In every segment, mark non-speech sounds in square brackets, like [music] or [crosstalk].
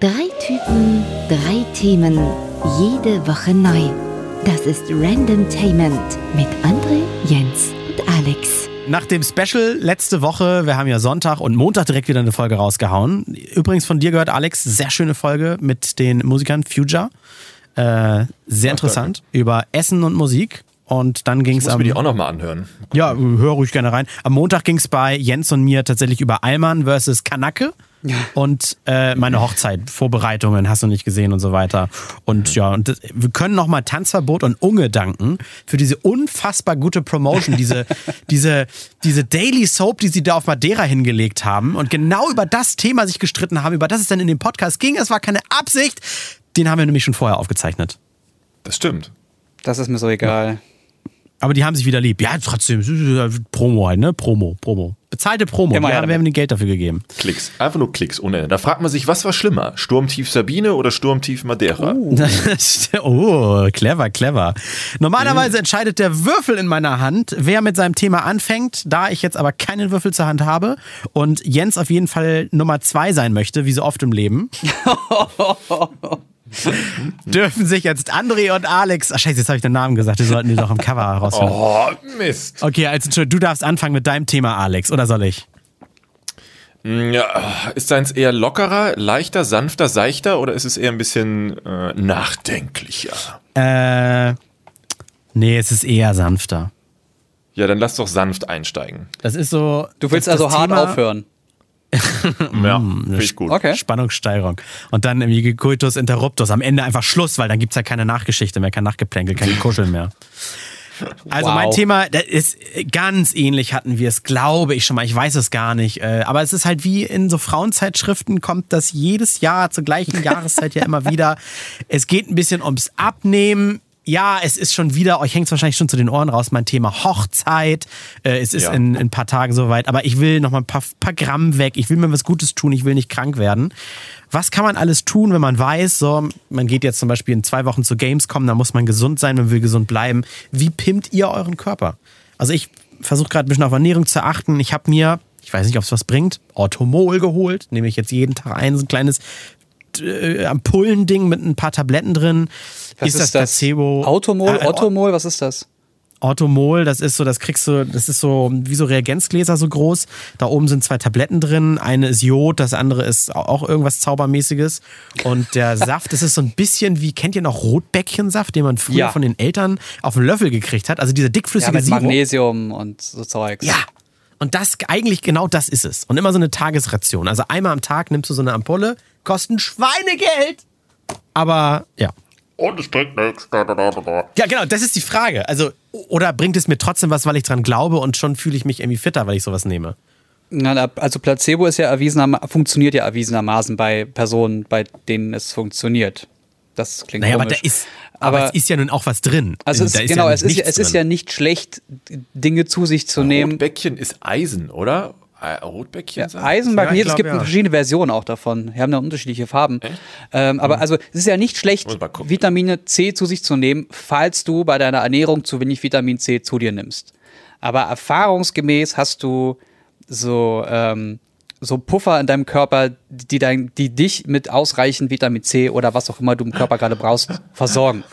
Drei Typen, drei Themen, jede Woche neu. Das ist Random Tainment mit André, Jens und Alex. Nach dem Special letzte Woche, wir haben ja Sonntag und Montag direkt wieder eine Folge rausgehauen. Übrigens von dir gehört, Alex, sehr schöne Folge mit den Musikern Future. Äh, sehr interessant über Essen und Musik. Und dann ging es am. Muss mir die auch nochmal anhören. Ja, hör ruhig gerne rein. Am Montag ging es bei Jens und mir tatsächlich über Alman versus Kanake. [laughs] Und äh, meine Hochzeit, Vorbereitungen hast du nicht gesehen und so weiter. Und ja, und das, wir können nochmal Tanzverbot und Unge danken für diese unfassbar gute Promotion, diese, [laughs] diese, diese Daily Soap, die sie da auf Madeira hingelegt haben und genau über das Thema sich gestritten haben, über das es dann in dem Podcast ging. Es war keine Absicht. Den haben wir nämlich schon vorher aufgezeichnet. Das stimmt. Das ist mir so egal. Ja. Aber die haben sich wieder lieb. Ja, trotzdem, Promo halt, ne? Promo, Promo. Bezahlte Promo. Immer, ja, wir haben ihnen Geld dafür gegeben. Klicks. Einfach nur Klicks ohne Ende. Da fragt man sich, was war schlimmer? Sturmtief Sabine oder Sturmtief Madeira? Oh, [laughs] oh clever, clever. Normalerweise mhm. entscheidet der Würfel in meiner Hand, wer mit seinem Thema anfängt. Da ich jetzt aber keinen Würfel zur Hand habe und Jens auf jeden Fall Nummer zwei sein möchte, wie so oft im Leben. [laughs] [laughs] dürfen sich jetzt André und Alex. Ach, scheiße, jetzt habe ich den Namen gesagt. Die sollten die doch im Cover rausfinden. Oh, Mist. Okay, also du darfst anfangen mit deinem Thema, Alex, oder soll ich? Mm, ja, ist deins eher lockerer, leichter, sanfter, seichter oder ist es eher ein bisschen äh, nachdenklicher? Äh, nee, es ist eher sanfter. Ja, dann lass doch sanft einsteigen. Das ist so. Du willst also hart Thema, aufhören. Ja, mm, finde ich gut. Okay. Spannungssteigerung. Und dann irgendwie Cultus Interruptus. Am Ende einfach Schluss, weil dann gibt es ja keine Nachgeschichte mehr, kein Nachgeplänkel, kein Kuscheln mehr. Also wow. mein Thema, das ist ganz ähnlich hatten wir es, glaube ich schon mal. Ich weiß es gar nicht. Äh, aber es ist halt wie in so Frauenzeitschriften kommt das jedes Jahr zur gleichen Jahreszeit ja immer wieder. [laughs] Es geht ein bisschen ums Abnehmen ja, es ist schon wieder, euch hängt es wahrscheinlich schon zu den Ohren raus, mein Thema Hochzeit. Äh, es ist ja. in, in, ein paar Tagen soweit, aber ich will noch mal ein paar, paar Gramm weg. Ich will mir was Gutes tun, ich will nicht krank werden. Was kann man alles tun, wenn man weiß, so, man geht jetzt zum Beispiel in zwei Wochen zu Gamescom, da muss man gesund sein, man will gesund bleiben. Wie pimmt ihr euren Körper? Also ich versuche gerade ein bisschen auf Ernährung zu achten. Ich habe mir, ich weiß nicht, ob es was bringt, Orthomol geholt. Nehme ich jetzt jeden Tag ein, so ein kleines äh, Ampullending mit ein paar Tabletten drin. Was ist, ist das Placebo? Automol, äh, Automol, was ist das? Automol, das ist so, das kriegst du, das ist so wie so Reagenzgläser so groß. Da oben sind zwei Tabletten drin. Eine ist Jod, das andere ist auch irgendwas Zaubermäßiges. Und der [laughs] Saft, das ist so ein bisschen wie, kennt ihr noch Rotbäckchensaft, den man früher ja. von den Eltern auf den Löffel gekriegt hat? Also dieser dickflüssige ja, mit Sirup. Magnesium und so Zeugs. Ja. Und das, eigentlich genau das ist es. Und immer so eine Tagesration. Also einmal am Tag nimmst du so eine Ampulle, kosten Schweinegeld. Aber ja. Und es bringt nichts. Ja, genau, das ist die Frage. Also, oder bringt es mir trotzdem was, weil ich dran glaube und schon fühle ich mich irgendwie fitter, weil ich sowas nehme? Na, also Placebo ist ja erwiesenermaßen, funktioniert ja erwiesenermaßen bei Personen, bei denen es funktioniert. Das klingt naja, komisch. aber da ist, aber, aber, es ist ja nun auch was drin. Also es, genau, ja es, ist, es ist ja nicht schlecht, Dinge zu sich zu nehmen. Rotbäckchen ist Eisen, oder? Rotbäckchen? Ja, Eisen, Magnesium, ja, es gibt ja. verschiedene Versionen auch davon. Wir haben da unterschiedliche Farben. Ähm, aber mhm. also es ist ja nicht schlecht, Vitamine C zu sich zu nehmen, falls du bei deiner Ernährung zu wenig Vitamin C zu dir nimmst. Aber erfahrungsgemäß hast du so, ähm, so Puffer in deinem Körper, die, dein, die dich mit ausreichend Vitamin C oder was auch immer du im Körper gerade brauchst, versorgen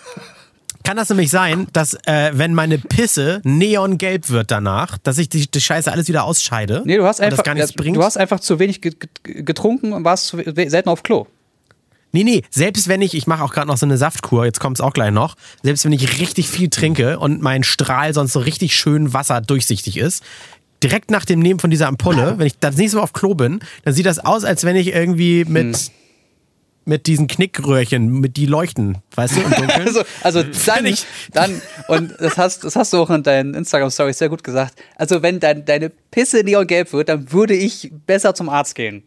kann das nämlich sein, dass äh, wenn meine Pisse neongelb wird danach, dass ich die, die Scheiße alles wieder ausscheide? Nee, du hast einfach, du hast einfach zu wenig getrunken und warst zu, selten auf Klo. Nee, nee, selbst wenn ich, ich mache auch gerade noch so eine Saftkur, jetzt kommt es auch gleich noch, selbst wenn ich richtig viel trinke und mein Strahl sonst so richtig schön wasserdurchsichtig ist, direkt nach dem Nehmen von dieser Ampulle, [laughs] wenn ich das nächste Mal auf Klo bin, dann sieht das aus, als wenn ich irgendwie mit hm mit diesen Knickröhrchen, mit die leuchten, weißt du, im Dunkeln. [laughs] also, also dann, ich dann, und das hast, das hast du auch in deinen Instagram-Stories sehr gut gesagt. Also, wenn dein, deine Pisse neongelb wird, dann würde ich besser zum Arzt gehen.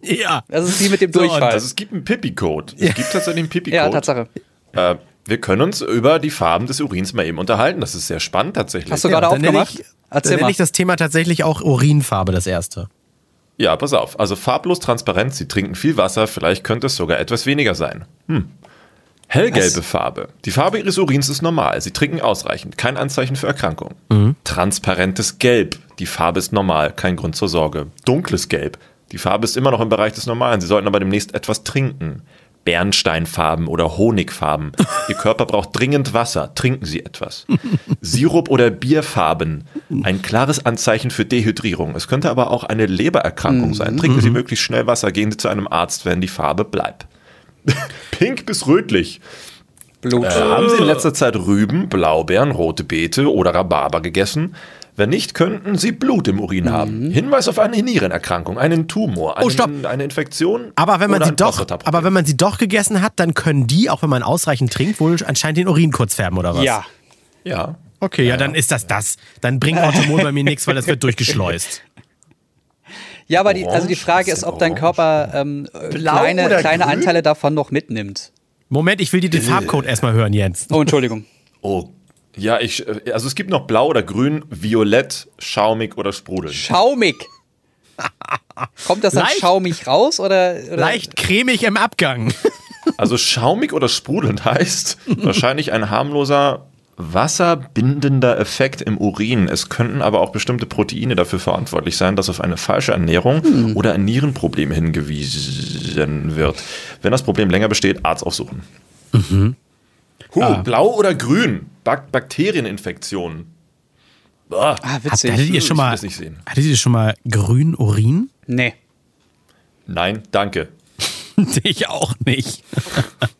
Ja. Das ist wie mit dem Durchfall. So, also es gibt einen Pipi-Code. Es ja. gibt tatsächlich einen Pipi-Code. Ja, Tatsache. Äh, wir können uns über die Farben des Urins mal eben unterhalten. Das ist sehr spannend tatsächlich. Hast du gerade ja, aufgemacht? Ich, Erzähl dann nenne ich das Thema tatsächlich auch Urinfarbe, das erste. Ja, pass auf. Also farblos transparent, sie trinken viel Wasser, vielleicht könnte es sogar etwas weniger sein. Hm. Hellgelbe Was? Farbe. Die Farbe ihres Urins ist normal. Sie trinken ausreichend. Kein Anzeichen für Erkrankung. Mhm. Transparentes Gelb. Die Farbe ist normal. Kein Grund zur Sorge. Dunkles Gelb. Die Farbe ist immer noch im Bereich des Normalen. Sie sollten aber demnächst etwas trinken. Bernsteinfarben oder Honigfarben. Ihr Körper braucht dringend Wasser. Trinken Sie etwas. Sirup oder Bierfarben. Ein klares Anzeichen für Dehydrierung. Es könnte aber auch eine Lebererkrankung mhm. sein. Trinken Sie mhm. möglichst schnell Wasser. Gehen Sie zu einem Arzt, wenn die Farbe bleibt. [laughs] Pink bis rötlich. Blut. Äh, haben Sie in letzter Zeit Rüben, Blaubeeren, rote Beete oder Rhabarber gegessen? Wenn nicht, könnten Sie Blut im Urin mhm. haben. Hinweis auf eine Nierenerkrankung, einen Tumor, einen, oh, stopp. eine Infektion. Aber wenn man sie doch, aber wenn man sie doch gegessen hat, dann können die, auch wenn man ausreichend trinkt, wohl anscheinend den Urin kurz färben oder was? Ja. Ja. Okay, ja, ja dann ist das das. Dann bringt Automol bei mir nichts, weil das wird durchgeschleust. [laughs] Ja, aber die, also die Frage ist, ob dein Körper ähm, kleine, kleine Anteile davon noch mitnimmt. Moment, ich will dir den Farbcode erstmal hören, Jens. Oh, Entschuldigung. Oh, ja, ich, also es gibt noch blau oder grün, violett, schaumig oder sprudelnd. Schaumig! [laughs] Kommt das dann leicht, schaumig raus oder, oder? Leicht cremig im Abgang. [laughs] Also schaumig oder sprudelnd heißt wahrscheinlich ein harmloser wasserbindender Effekt im Urin. Es könnten aber auch bestimmte Proteine dafür verantwortlich sein, dass auf eine falsche Ernährung hm. oder ein Nierenproblem hingewiesen wird. Wenn das Problem länger besteht, Arzt aufsuchen. Mhm. Huh, ah. blau oder grün? Bak Bakterieninfektionen. Ah, witzig. Hattet ihr schon mal, hattet ihr schon mal grün Urin? Nee. Nein, danke. [laughs] ich auch nicht. [laughs]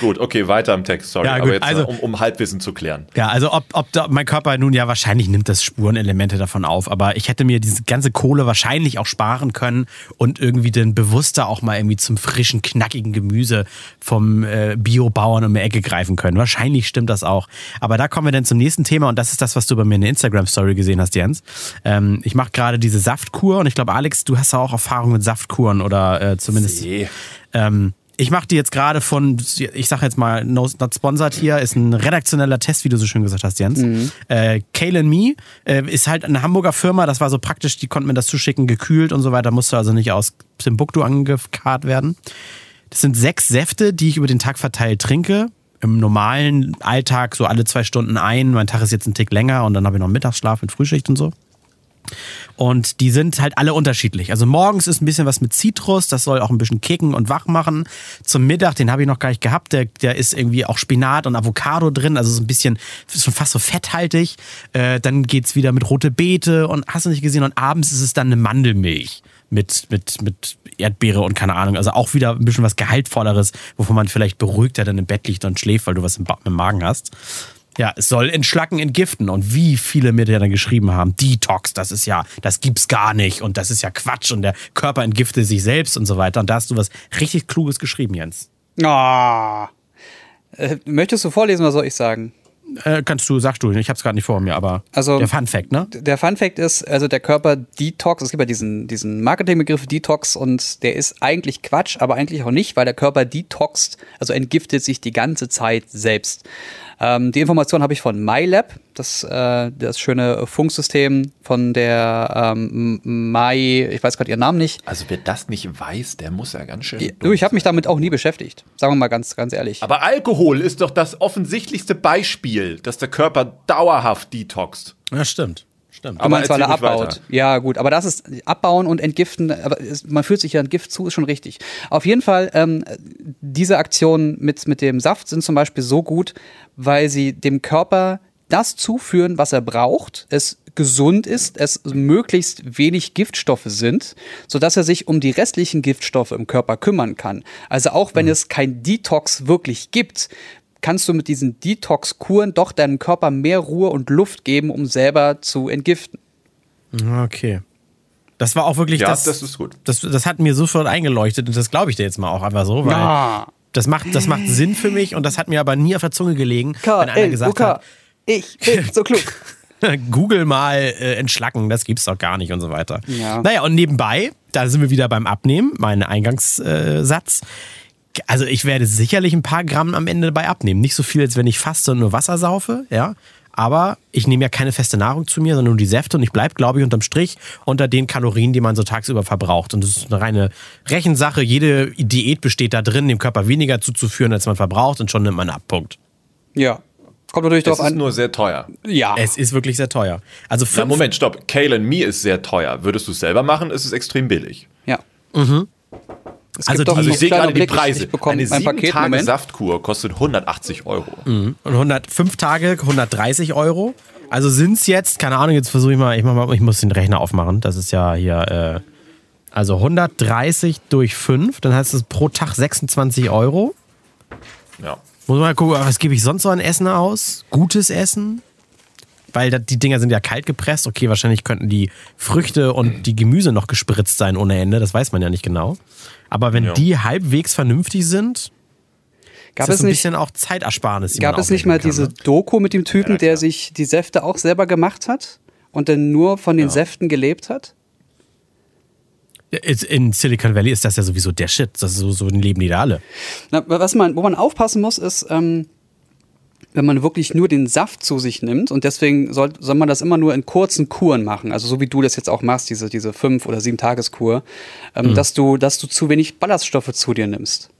gut, okay, weiter im Text, sorry. Ja, Aber jetzt also, um, um, Halbwissen zu klären. Ja, also ob, ob da, mein Körper nun ja wahrscheinlich nimmt das Spurenelemente davon auf, aber ich hätte mir diese ganze Kohle wahrscheinlich auch sparen können und irgendwie dann bewusster auch mal irgendwie zum frischen, knackigen Gemüse vom äh, Biobauern um die Ecke greifen können. Wahrscheinlich stimmt das auch. Aber da kommen wir dann zum nächsten Thema und das ist das, was du bei mir in der Instagram-Story gesehen hast, Jens. Ähm, ich mache gerade diese Saftkur und ich glaube, Alex, du hast auch Erfahrung mit Saftkuren oder äh, zumindest. See. Ähm, ich mache die jetzt gerade von, ich sage jetzt mal, no, not sponsored hier, ist ein redaktioneller Test, wie du so schön gesagt hast, Jens. Mhm. Äh, Kale Me äh, ist halt eine Hamburger Firma, das war so praktisch, die konnten mir das zuschicken, gekühlt und so weiter, musste also nicht aus Timbuktu angekarrt werden. Das sind sechs Säfte, die ich über den Tag verteilt trinke. Im normalen Alltag so alle zwei Stunden ein. Mein Tag ist jetzt ein Tick länger und dann habe ich noch Mittagsschlaf mit Frühschicht und so. Und die sind halt alle unterschiedlich. Also morgens ist ein bisschen was mit Zitrus, das soll auch ein bisschen kicken und wach machen. Zum Mittag, den habe ich noch gar nicht gehabt, der, der ist irgendwie auch Spinat und Avocado drin, also so ein bisschen, schon fast so fetthaltig. Äh, dann geht's wieder mit rote Beete und hast du nicht gesehen. Und abends ist es dann eine Mandelmilch mit, mit, mit Erdbeere und keine Ahnung. Also auch wieder ein bisschen was Gehaltvolleres, wovon man vielleicht beruhigter dann im Bett liegt und schläft, weil du was im, im Magen hast. Ja, es soll entschlacken, entgiften. Und wie viele mir dann geschrieben haben, Detox, das ist ja, das gibt's gar nicht und das ist ja Quatsch und der Körper entgiftet sich selbst und so weiter. Und da hast du was richtig Kluges geschrieben, Jens. Ah. Äh, möchtest du vorlesen oder soll ich sagen? Äh, kannst du, sagst du, ich hab's gerade nicht vor mir, aber also, der Fun Fact, ne? Der Fun Fact ist, also der Körper Detox, es gibt ja diesen, diesen Marketingbegriff Detox und der ist eigentlich Quatsch, aber eigentlich auch nicht, weil der Körper detoxt, also entgiftet sich die ganze Zeit selbst. Ähm, die Information habe ich von MyLab, das, äh, das schöne Funksystem von der ähm, My, ich weiß gerade ihren Namen nicht. Also wer das nicht weiß, der muss ja ganz schön. Du, ich habe mich damit auch nie beschäftigt. Sagen wir mal ganz, ganz ehrlich. Aber Alkohol ist doch das offensichtlichste Beispiel, dass der Körper dauerhaft detoxt. Ja, stimmt. Stimmt. Aber meinst, weil er abbaut. Weiter. Ja, gut, aber das ist abbauen und entgiften, aber es, man fühlt sich ja ein Gift zu, ist schon richtig. Auf jeden Fall, ähm, diese Aktionen mit, mit dem Saft sind zum Beispiel so gut, weil sie dem Körper das zuführen, was er braucht, es gesund ist, es möglichst wenig Giftstoffe sind, sodass er sich um die restlichen Giftstoffe im Körper kümmern kann. Also auch wenn mhm. es kein Detox wirklich gibt, kannst du mit diesen Detox-Kuren doch deinem Körper mehr Ruhe und Luft geben, um selber zu entgiften. Okay. Das war auch wirklich ja, das. das ist gut. Das, das hat mir sofort eingeleuchtet und das glaube ich dir jetzt mal auch einfach so, weil ja. das, macht, das macht Sinn für mich und das hat mir aber nie auf der Zunge gelegen, K wenn einer gesagt hat. Ich bin so klug. [laughs] Google mal äh, entschlacken, das gibt's doch gar nicht und so weiter. Ja. Naja, und nebenbei, da sind wir wieder beim Abnehmen, mein Eingangssatz. Äh, also ich werde sicherlich ein paar Gramm am Ende dabei abnehmen. Nicht so viel, als wenn ich faste und nur Wasser saufe, ja. Aber ich nehme ja keine feste Nahrung zu mir, sondern nur die Säfte und ich bleibe, glaube ich, unterm Strich unter den Kalorien, die man so tagsüber verbraucht. Und das ist eine reine Rechensache. Jede Diät besteht da drin, dem Körper weniger zuzuführen, als man verbraucht und schon nimmt man ab. Punkt. Ja, Kommt natürlich Es darauf ist an. nur sehr teuer. Ja. Es ist wirklich sehr teuer. Also Na, fünf, Moment, stopp. Kale and Me ist sehr teuer. Würdest du es selber machen, ist es extrem billig. ja. Es Also die- Also noch ich sehe gerade die Blick, Preise. Ich bekomme Eine mein sieben Paket. Tage Moment. Saftkur kostet 180 Euro. und 100, fünf Tage 130 Euro. Also sind es jetzt, keine Ahnung, jetzt versuche ich mal, ich, mach mal, ich muss den Rechner aufmachen. Das ist ja hier, äh, also 130 durch 5, dann heißt es pro Tag 26 Euro. Ja. Muss man mal gucken, was gebe ich sonst so an Essen aus? Gutes Essen? Weil die Dinger sind ja kalt gepresst. Okay, wahrscheinlich könnten die Früchte und die Gemüse noch gespritzt sein ohne Ende. Das weiß man ja nicht genau. Aber wenn Ja. die halbwegs vernünftig sind, Gab ist das es ein nicht, bisschen auch Zeitersparnis. die gab es nicht mal aufwenden diese kann, ne? Doku mit dem Typen, Ja, der sich die Säfte auch selber gemacht hat und dann nur von den Säften gelebt hat? In Silicon Valley ist das ja sowieso der Shit. Das ist so, so ein Leben die da alle. Na, was man, wo man aufpassen muss, ist, ähm, wenn man wirklich nur den Saft zu sich nimmt und deswegen soll, soll man das immer nur in kurzen Kuren machen, also so wie du das jetzt auch machst, diese, diese fünf oder sieben Tageskur, ähm, dass du, dass du zu wenig Ballaststoffe zu dir nimmst.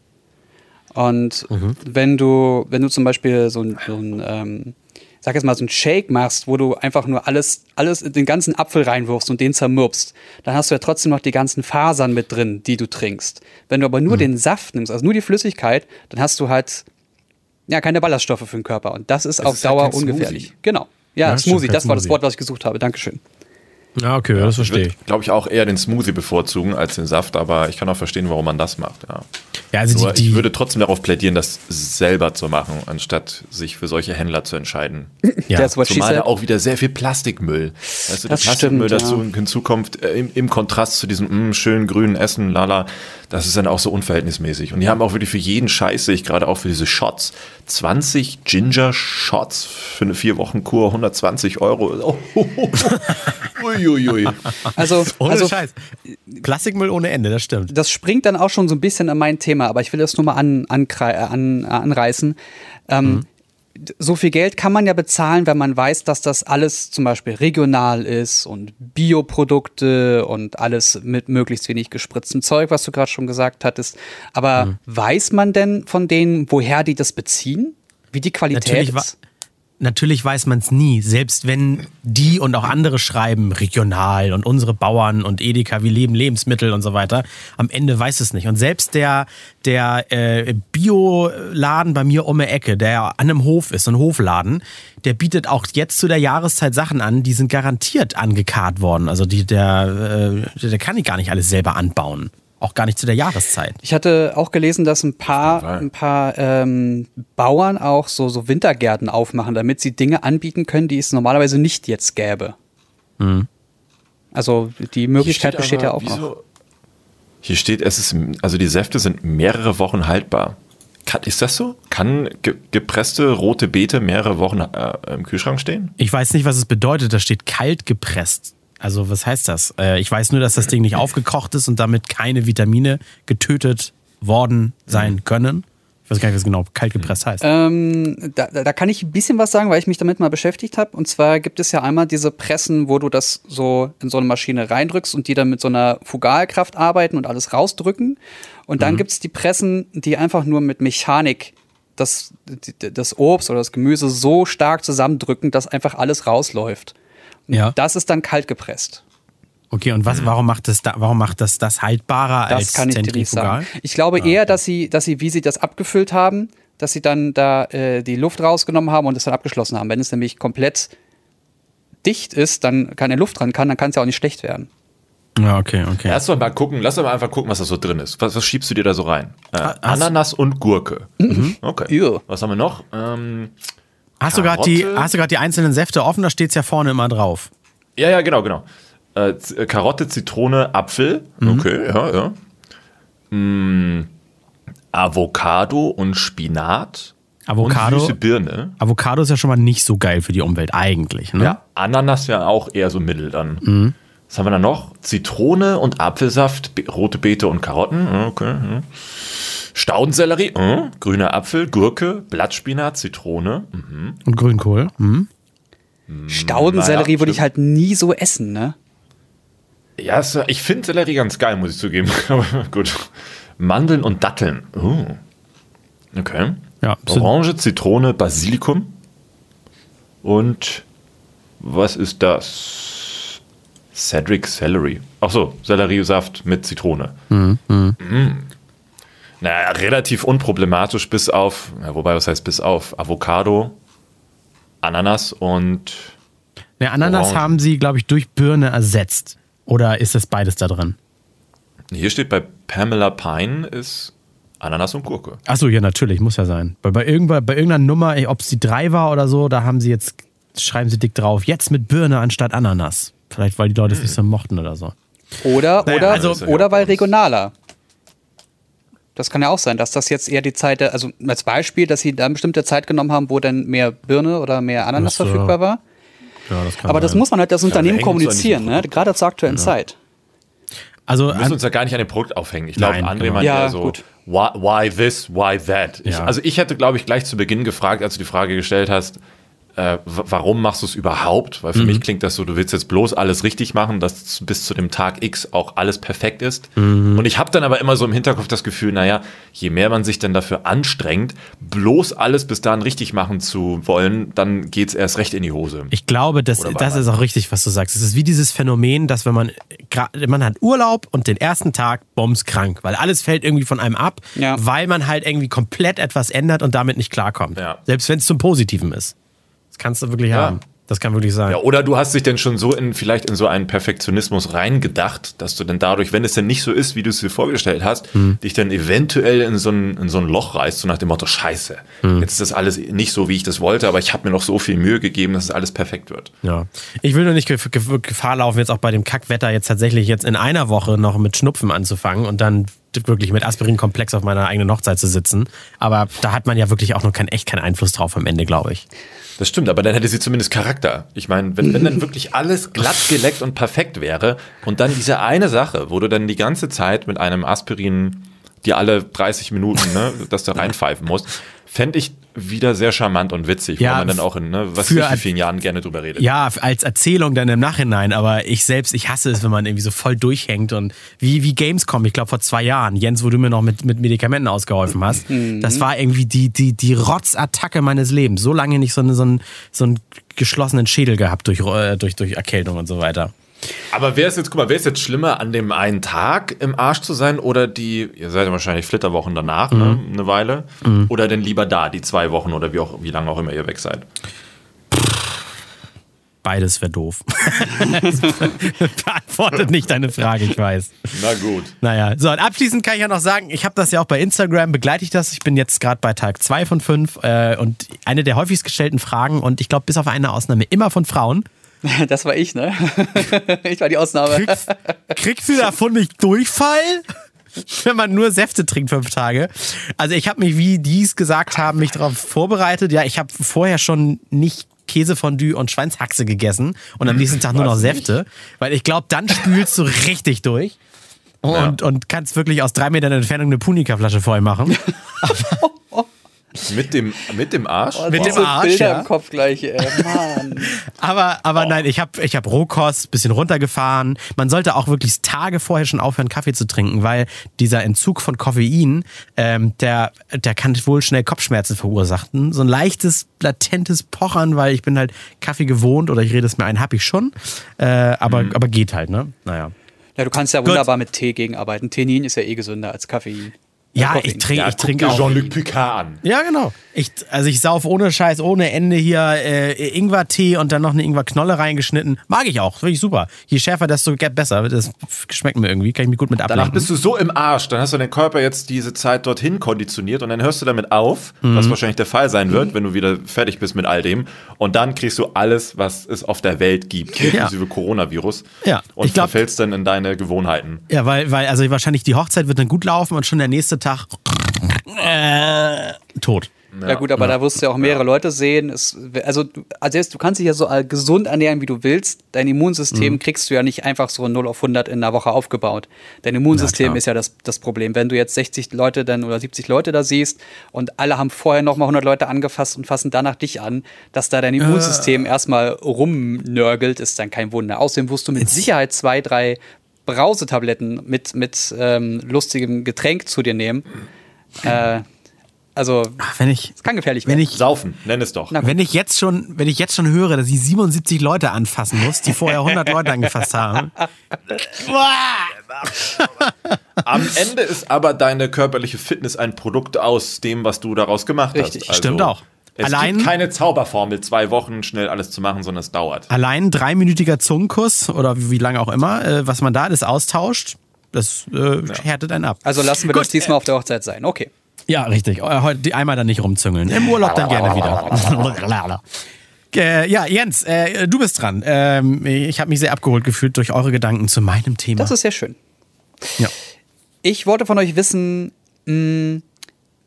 Und wenn du, wenn du zum Beispiel so ein, so ein ähm, sag jetzt mal, so ein Shake machst, wo du einfach nur alles, alles, den ganzen Apfel reinwirfst und den zermürbst, dann hast du ja trotzdem noch die ganzen Fasern mit drin, die du trinkst. Wenn du aber nur den Saft nimmst, also nur die Flüssigkeit, dann hast du halt ja keine Ballaststoffe für den Körper. Und das ist auf ist halt Dauer kein ungefährlich. Smoothie. Genau. Ja, Ja, Smoothie, das war das. Wort, was ich gesucht habe. Dankeschön. Ja, okay, das verstehe ich. glaube ich, auch eher den Smoothie bevorzugen als den Saft, aber ich kann auch verstehen, warum man das macht. Ja. Ja, also die, die, ich würde trotzdem darauf plädieren, das selber zu machen, anstatt sich für solche Händler zu entscheiden. ja. That's what Zumal da auch wieder sehr viel Plastikmüll. Weißt du, Das der Plastikmüll stimmt, dazu ja. hinzukommt, äh, im, im Kontrast zu diesem mm, schönen grünen Essen, lala, das ist dann auch so unverhältnismäßig. Und die haben auch wirklich für jeden Scheiß, sehe ich gerade auch für diese Shots, 20 Ginger-Shots für eine vier Wochen Kur, 120 Euro. [laughs] Oh, Uiuiui. Also, [laughs] ohne also Scheiß. Plastikmüll ohne Ende, das stimmt. das springt dann auch schon so ein bisschen in mein Thema, aber ich will das nur mal an, an, äh, anreißen. Ähm, d- So viel Geld kann man ja bezahlen, wenn man weiß, dass das alles zum Beispiel regional ist und Bioprodukte und alles mit möglichst wenig gespritztem Zeug, was du gerade schon gesagt hattest. Aber weiß man denn von denen, woher die das beziehen? Wie die Qualität Natürlich ist? Natürlich weiß man es nie, selbst wenn die und auch andere schreiben, regional und unsere Bauern und Edeka, wir leben Lebensmittel und so weiter. Am Ende weiß es nicht. Und selbst der, der äh, Bioladen bei mir um die Ecke, der an einem Hof ist, ein Hofladen, der bietet auch jetzt zu der Jahreszeit Sachen an, die sind garantiert angekarrt worden. Also die, der, äh, der kann ich gar nicht alles selber anbauen. Auch gar nicht zu der Jahreszeit. Ich hatte auch gelesen, dass ein paar, ein paar ähm, Bauern auch so, so Wintergärten aufmachen, damit sie Dinge anbieten können, die es normalerweise nicht jetzt gäbe. Also die Möglichkeit besteht steht ja auch aber, noch. wieso- Hier steht, es ist, also die Säfte sind mehrere Wochen haltbar. Kann, ist das so? Kann ge gepresste rote Beete mehrere Wochen äh, im Kühlschrank stehen? Ich weiß nicht, was es bedeutet. Da steht kalt gepresst. Also was heißt das? Äh, ich weiß nur, dass das Ding nicht aufgekocht ist und damit keine Vitamine getötet worden sein können. Ich weiß gar nicht, was genau kalt gepresst heißt. Ähm, da, da kann ich ein bisschen was sagen, weil ich mich damit mal beschäftigt habe. Und zwar gibt es ja einmal diese Pressen, wo du das so in so eine Maschine reindrückst und die dann mit so einer Fugalkraft arbeiten und alles rausdrücken. Und dann gibt es die Pressen, die einfach nur mit Mechanik das, das Obst oder das Gemüse so stark zusammendrücken, dass einfach alles rausläuft. Ja. Das ist dann kalt gepresst. Okay, und was, warum macht das da, warum macht das das haltbarer Das als kann ich dir nicht zentrifugal? sagen. Ich glaube eher, dass sie, dass sie, wie sie das abgefüllt haben, dass sie dann da äh, die Luft rausgenommen haben und es dann abgeschlossen haben. Wenn es nämlich komplett dicht ist, dann keine Luft dran kann, dann kann es ja auch nicht schlecht werden. Ja, okay, okay. Lass doch mal gucken, lass doch mal einfach gucken, was da so drin ist. Was, was schiebst du dir da so rein? Äh, hast- Ananas und Gurke. Mhm. Okay. Ew. Was haben wir noch? Ähm, Hast du gerade die, hast du die einzelnen Säfte offen? Da steht es ja vorne immer drauf. ja, ja, genau, genau. Äh, äh, Karotte, Zitrone, Apfel. Mhm. Okay, ja, ja. Mm, Avocado und Spinat. Avocado. Und süße Birne. Avocado ist ja schon mal nicht so geil für die Umwelt eigentlich. Ne? Ja, Ananas ja auch eher so mittel dann. Mhm. Was haben wir da noch? Zitrone und Apfelsaft, rote Beete und Karotten. Okay. hm. Staudensellerie, hm. grüner Apfel, Gurke, Blattspinat, Zitrone. hm. Und Grünkohl. Hm? Staudensellerie naja, würde ich halt nie so essen, ne? Ja, ich finde Sellerie ganz geil, muss ich zugeben. [laughs] Aber gut. Mandeln und Datteln. Uh. Okay. Ja, Orange, Zitrone, Basilikum. Und was ist das? Cedric Celery. Ach so, Selleriesaft mit Zitrone. Mhm. Mhm. Naja, relativ unproblematisch bis auf, ja, wobei was heißt bis auf, Avocado, Ananas und. Ja, Ananas Orange. haben sie, glaube ich, durch Birne ersetzt. Oder ist das beides da drin? Hier steht bei Pamela Pine ist Ananas und Gurke. Achso, ja, natürlich, muss ja sein. Bei, bei, irgendeiner, bei irgendeiner Nummer, ob es die drei war oder so, da haben sie jetzt, schreiben sie dick drauf, jetzt mit Birne anstatt Ananas. Vielleicht, weil die Leute es nicht so mochten oder so. Oder, naja, oder, also, oder weil regionaler. Das kann ja auch sein, dass das jetzt eher die Zeit, also als Beispiel, dass sie da eine bestimmte Zeit genommen haben, wo dann mehr Birne oder mehr Ananas so. verfügbar war. Ja, das Aber sein. das muss man halt das Unternehmen ja, kommunizieren, ne? gerade zur aktuellen ja. Zeit. Also, wir müssen uns ja gar nicht an dem Produkt aufhängen. Ich glaube, André meint ja, ja so, why, why, this, why that? Ich, also ich hätte, glaube ich, gleich zu Beginn gefragt, als du die Frage gestellt hast, äh, warum machst du es überhaupt? Weil für mhm. mich klingt das so, du willst jetzt bloß alles richtig machen, dass bis zu dem Tag X auch alles perfekt ist. Mhm. Und ich habe dann aber immer so im Hinterkopf das Gefühl, naja, je mehr man sich dann dafür anstrengt, bloß alles bis dahin richtig machen zu wollen, dann geht es erst recht in die Hose. Ich glaube, das, das ist auch richtig, was du sagst. Es ist wie dieses Phänomen, dass wenn man, man hat Urlaub und den ersten Tag bombs krank, weil alles fällt irgendwie von einem ab, ja. weil man halt irgendwie komplett etwas ändert und damit nicht klarkommt. Ja. Selbst wenn es zum Positiven ist kannst du wirklich ja. haben. Das kann wirklich sein. Ja, oder du hast dich denn schon so in, vielleicht in so einen Perfektionismus reingedacht, dass du dann dadurch, wenn es denn nicht so ist, wie du es dir vorgestellt hast, hm. dich dann eventuell in so, ein, in so ein Loch reißt, so nach dem Motto, scheiße, hm. jetzt ist das alles nicht so, wie ich das wollte, aber ich habe mir noch so viel Mühe gegeben, dass es alles perfekt wird. Ja. Ich will nur nicht Gefahr laufen, jetzt auch bei dem Kackwetter jetzt tatsächlich jetzt in einer Woche noch mit Schnupfen anzufangen und dann wirklich mit Aspirin-Komplex auf meiner eigenen Hochzeit zu sitzen. Aber da hat man ja wirklich auch noch kein, echt keinen Einfluss drauf am Ende, glaube ich. Das stimmt, aber dann hätte sie zumindest Charakter. Ich meine, wenn, wenn dann wirklich alles glatt geleckt und perfekt wäre und dann diese eine Sache, wo du dann die ganze Zeit mit einem Aspirin dir alle 30 Minuten ne, das da reinpfeifen musst, fände ich wieder sehr charmant und witzig, ja, wo man dann auch in ne, was für ich, wie vielen Jahren gerne drüber redet. Ja, als Erzählung dann im Nachhinein, aber ich selbst, ich hasse es, wenn man irgendwie so voll durchhängt und wie, wie Gamescom, ich glaube vor zwei Jahren, Jens, wo du mir noch mit, mit Medikamenten ausgeholfen hast, mhm. das war irgendwie die, die, die Rotzattacke meines Lebens. So lange nicht so, eine, so, einen, so einen geschlossenen Schädel gehabt durch, äh, durch, durch Erkältung und so weiter. Aber wäre es jetzt, guck mal, wäre es jetzt schlimmer, an dem einen Tag im Arsch zu sein oder die, ihr seid ja wahrscheinlich Flitterwochen danach, ne, mhm. ne, eine Weile, mhm. oder denn lieber da, die zwei Wochen oder wie auch, wie lange auch immer ihr weg seid? Beides wäre doof. [laughs] Beantwortet nicht deine Frage, ich weiß. Na gut. Naja, so und abschließend kann ich ja noch sagen, ich habe das ja auch bei Instagram, begleite ich das. Ich bin jetzt gerade bei Tag 2 von 5 äh, und eine der häufigst gestellten Fragen und ich glaube bis auf eine Ausnahme immer von Frauen [laughs] Das war ich, ne? [laughs] ich war die Ausnahme. Kriegst, kriegst du davon nicht Durchfall? wenn man nur Säfte trinkt fünf Tage. Also ich habe mich, wie die es gesagt haben, mich darauf vorbereitet. Ja, ich habe vorher schon nicht Käsefondue und Schweinshaxe gegessen und am nächsten Tag nur noch Säfte, weil ich glaube, dann spülst du richtig durch und, ja. und kannst wirklich aus drei Metern Entfernung eine Punika-Flasche voll machen. [laughs] Mit dem, mit dem Arsch? Oh, mit dem Arsch, Bilder ja. im Kopf gleich, ey. [laughs] Mann. aber aber oh. nein, ich habe ich hab Rohkost, bisschen runtergefahren. Man sollte auch wirklich Tage vorher schon aufhören, Kaffee zu trinken, weil dieser Entzug von Koffein, ähm, der, der kann wohl schnell Kopfschmerzen verursachen. So ein leichtes, latentes Pochern, weil ich bin halt Kaffee gewohnt oder ich rede es mir ein, hab ich schon. Äh, aber, mhm. aber geht halt, ne? Naja. Ja, du kannst ja wunderbar Gut. mit Tee gegenarbeiten. Tenin ist ja eh gesünder als Koffein. Ja, ich trinke ja, ich trinke auch. Jean-Luc Picard an. Ja, genau. Ich, also ich sauf ohne Scheiß, ohne Ende hier äh, Ingwer-Tee und dann noch eine Ingwer-Knolle reingeschnitten. Mag ich auch, finde ich super. Je schärfer, desto besser. Das schmeckt mir irgendwie, kann ich mich gut mit ablenken. Danach bist du so im Arsch, dann hast du deinen Körper jetzt diese Zeit dorthin konditioniert und dann hörst du damit auf, mhm. was wahrscheinlich der Fall sein wird, mhm. wenn du wieder fertig bist mit all dem. Und dann kriegst du alles, was es auf der Welt gibt, inklusive ja. Coronavirus. Ja. Und ich glaub, verfällst dann in deine Gewohnheiten. Ja, weil, weil also wahrscheinlich die Hochzeit wird dann gut laufen und schon der nächste Tag äh, tot. Ja, gut, aber ja. da wirst du ja auch mehrere Leute sehen. Es, also, also du kannst dich ja so gesund ernähren, wie du willst. Dein Immunsystem mhm. kriegst du ja nicht einfach so 0 auf 100 in einer Woche aufgebaut. Dein Immunsystem ja, ist ja das, das Problem. Wenn du jetzt 60 Leute dann oder 70 Leute da siehst und alle haben vorher nochmal 100 Leute angefasst und fassen danach dich an, dass da dein Immunsystem äh. erstmal rumnörgelt, ist dann kein Wunder. Außerdem wirst du mit Sicherheit zwei, drei Brausetabletten mit, mit ähm, lustigem Getränk zu dir nehmen. Äh, Also, Ach, wenn ich, es kann gefährlich wenn werden. Ich, Saufen, nenn es doch. Wenn ich jetzt schon, wenn ich jetzt schon höre, dass ich 77 Leute anfassen muss, die vorher 100 Leute angefasst haben. [laughs] Am Ende ist aber deine körperliche Fitness ein Produkt aus dem, was du daraus gemacht Richtig. hast. Also, Stimmt auch. Es Allein- gibt keine Zauberformel, zwei Wochen schnell alles zu machen, sondern es dauert. Allein ein dreiminütiger Zungenkuss oder wie lange auch immer, äh, was man da alles austauscht, das äh, härtet einen ab. Also lassen wir Gut, das diesmal auf der Hochzeit sein. Okay. Ja, richtig. Äh, Heute die einmal dann nicht rumzüngeln. Im Urlaub dann gerne wieder. [laughs] Äh, ja, Jens, äh, du bist dran. Ähm, ich habe mich sehr abgeholt gefühlt durch eure Gedanken zu meinem Thema. Das ist sehr schön. ja. Ich wollte von euch wissen, mh,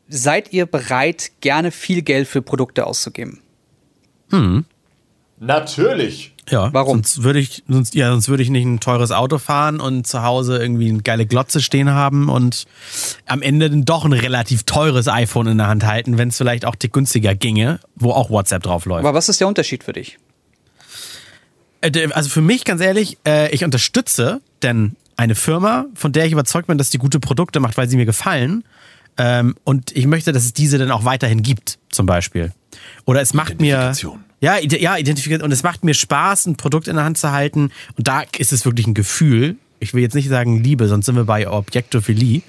seid ihr bereit, gerne viel Geld für Produkte auszugeben? Natürlich. Ja, Warum? Sonst würde ich, sonst, ja, sonst würde ich nicht ein teures Auto fahren und zu Hause irgendwie eine geile Glotze stehen haben und am Ende dann doch ein relativ teures iPhone in der Hand halten, wenn es vielleicht auch dick günstiger ginge, wo auch WhatsApp drauf läuft. Aber was ist der Unterschied für dich? Äh, Also für mich ganz ehrlich, äh, ich unterstütze denn eine Firma, von der ich überzeugt bin, dass die gute Produkte macht, weil sie mir gefallen. Ähm, und ich möchte, dass es diese dann auch weiterhin gibt, zum Beispiel. Oder es macht mir. Ja, ja, identifiziert. Und es macht mir Spaß, ein Produkt in der Hand zu halten. Und da ist es wirklich ein Gefühl. Ich will jetzt nicht sagen Liebe, sonst sind wir bei Objektophilie.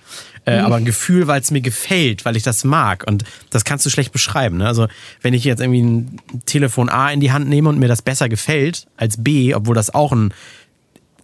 Äh, Aber ein Gefühl, weil es mir gefällt, weil ich das mag. Und das kannst du schlecht beschreiben. Ne? Also, wenn ich jetzt irgendwie ein Telefon A in die Hand nehme und mir das besser gefällt als B, obwohl das auch ein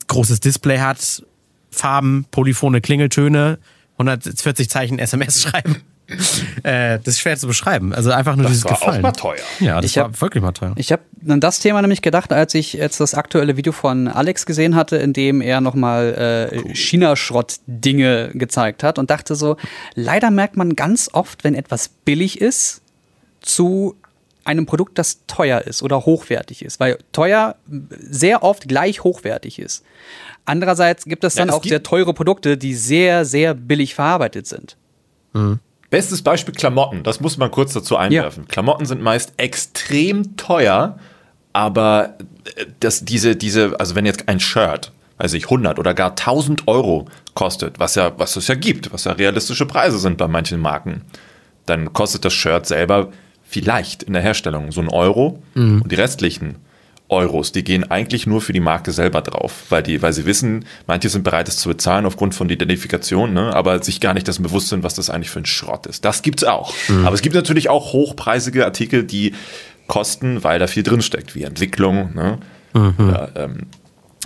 großes Display hat, Farben, polyphone Klingeltöne, 140 Zeichen SMS [laughs] schreiben. [laughs] äh, das ist schwer zu beschreiben. Also einfach nur Das dieses war auch Gefallen. mal teuer. Ja, das Ich war hab- wirklich mal teuer. Ich habe an das Thema nämlich gedacht, als ich jetzt das aktuelle Video von Alex gesehen hatte, in dem er nochmal äh, China-Schrott-Dinge gezeigt hat und dachte so, leider merkt man ganz oft, wenn etwas billig ist, zu einem Produkt, das teuer ist oder hochwertig ist, weil teuer sehr oft gleich hochwertig ist. Andererseits gibt es Ja, dann es auch sehr teure Produkte, die sehr, sehr billig verarbeitet sind. Bestes Beispiel Klamotten, das muss man kurz dazu einwerfen. Klamotten sind meist extrem teuer, aber äh, das, diese, diese, also wenn jetzt ein Shirt, also ich 100 oder gar 1000 Euro kostet, was ja, was es ja gibt, was ja realistische Preise sind bei manchen Marken, dann kostet das Shirt selber vielleicht in der Herstellung so ein Euro und die restlichen Euros, die gehen eigentlich nur für die Marke selber drauf, weil, die, weil sie wissen, manche sind bereit, es zu bezahlen aufgrund von der Identifikation, ne, aber sich gar nicht dessen bewusst sind, was das eigentlich für ein Schrott ist. Das gibt's auch. Aber es gibt natürlich auch hochpreisige Artikel, die kosten, weil da viel drinsteckt, wie Entwicklung, ne, oder, ähm,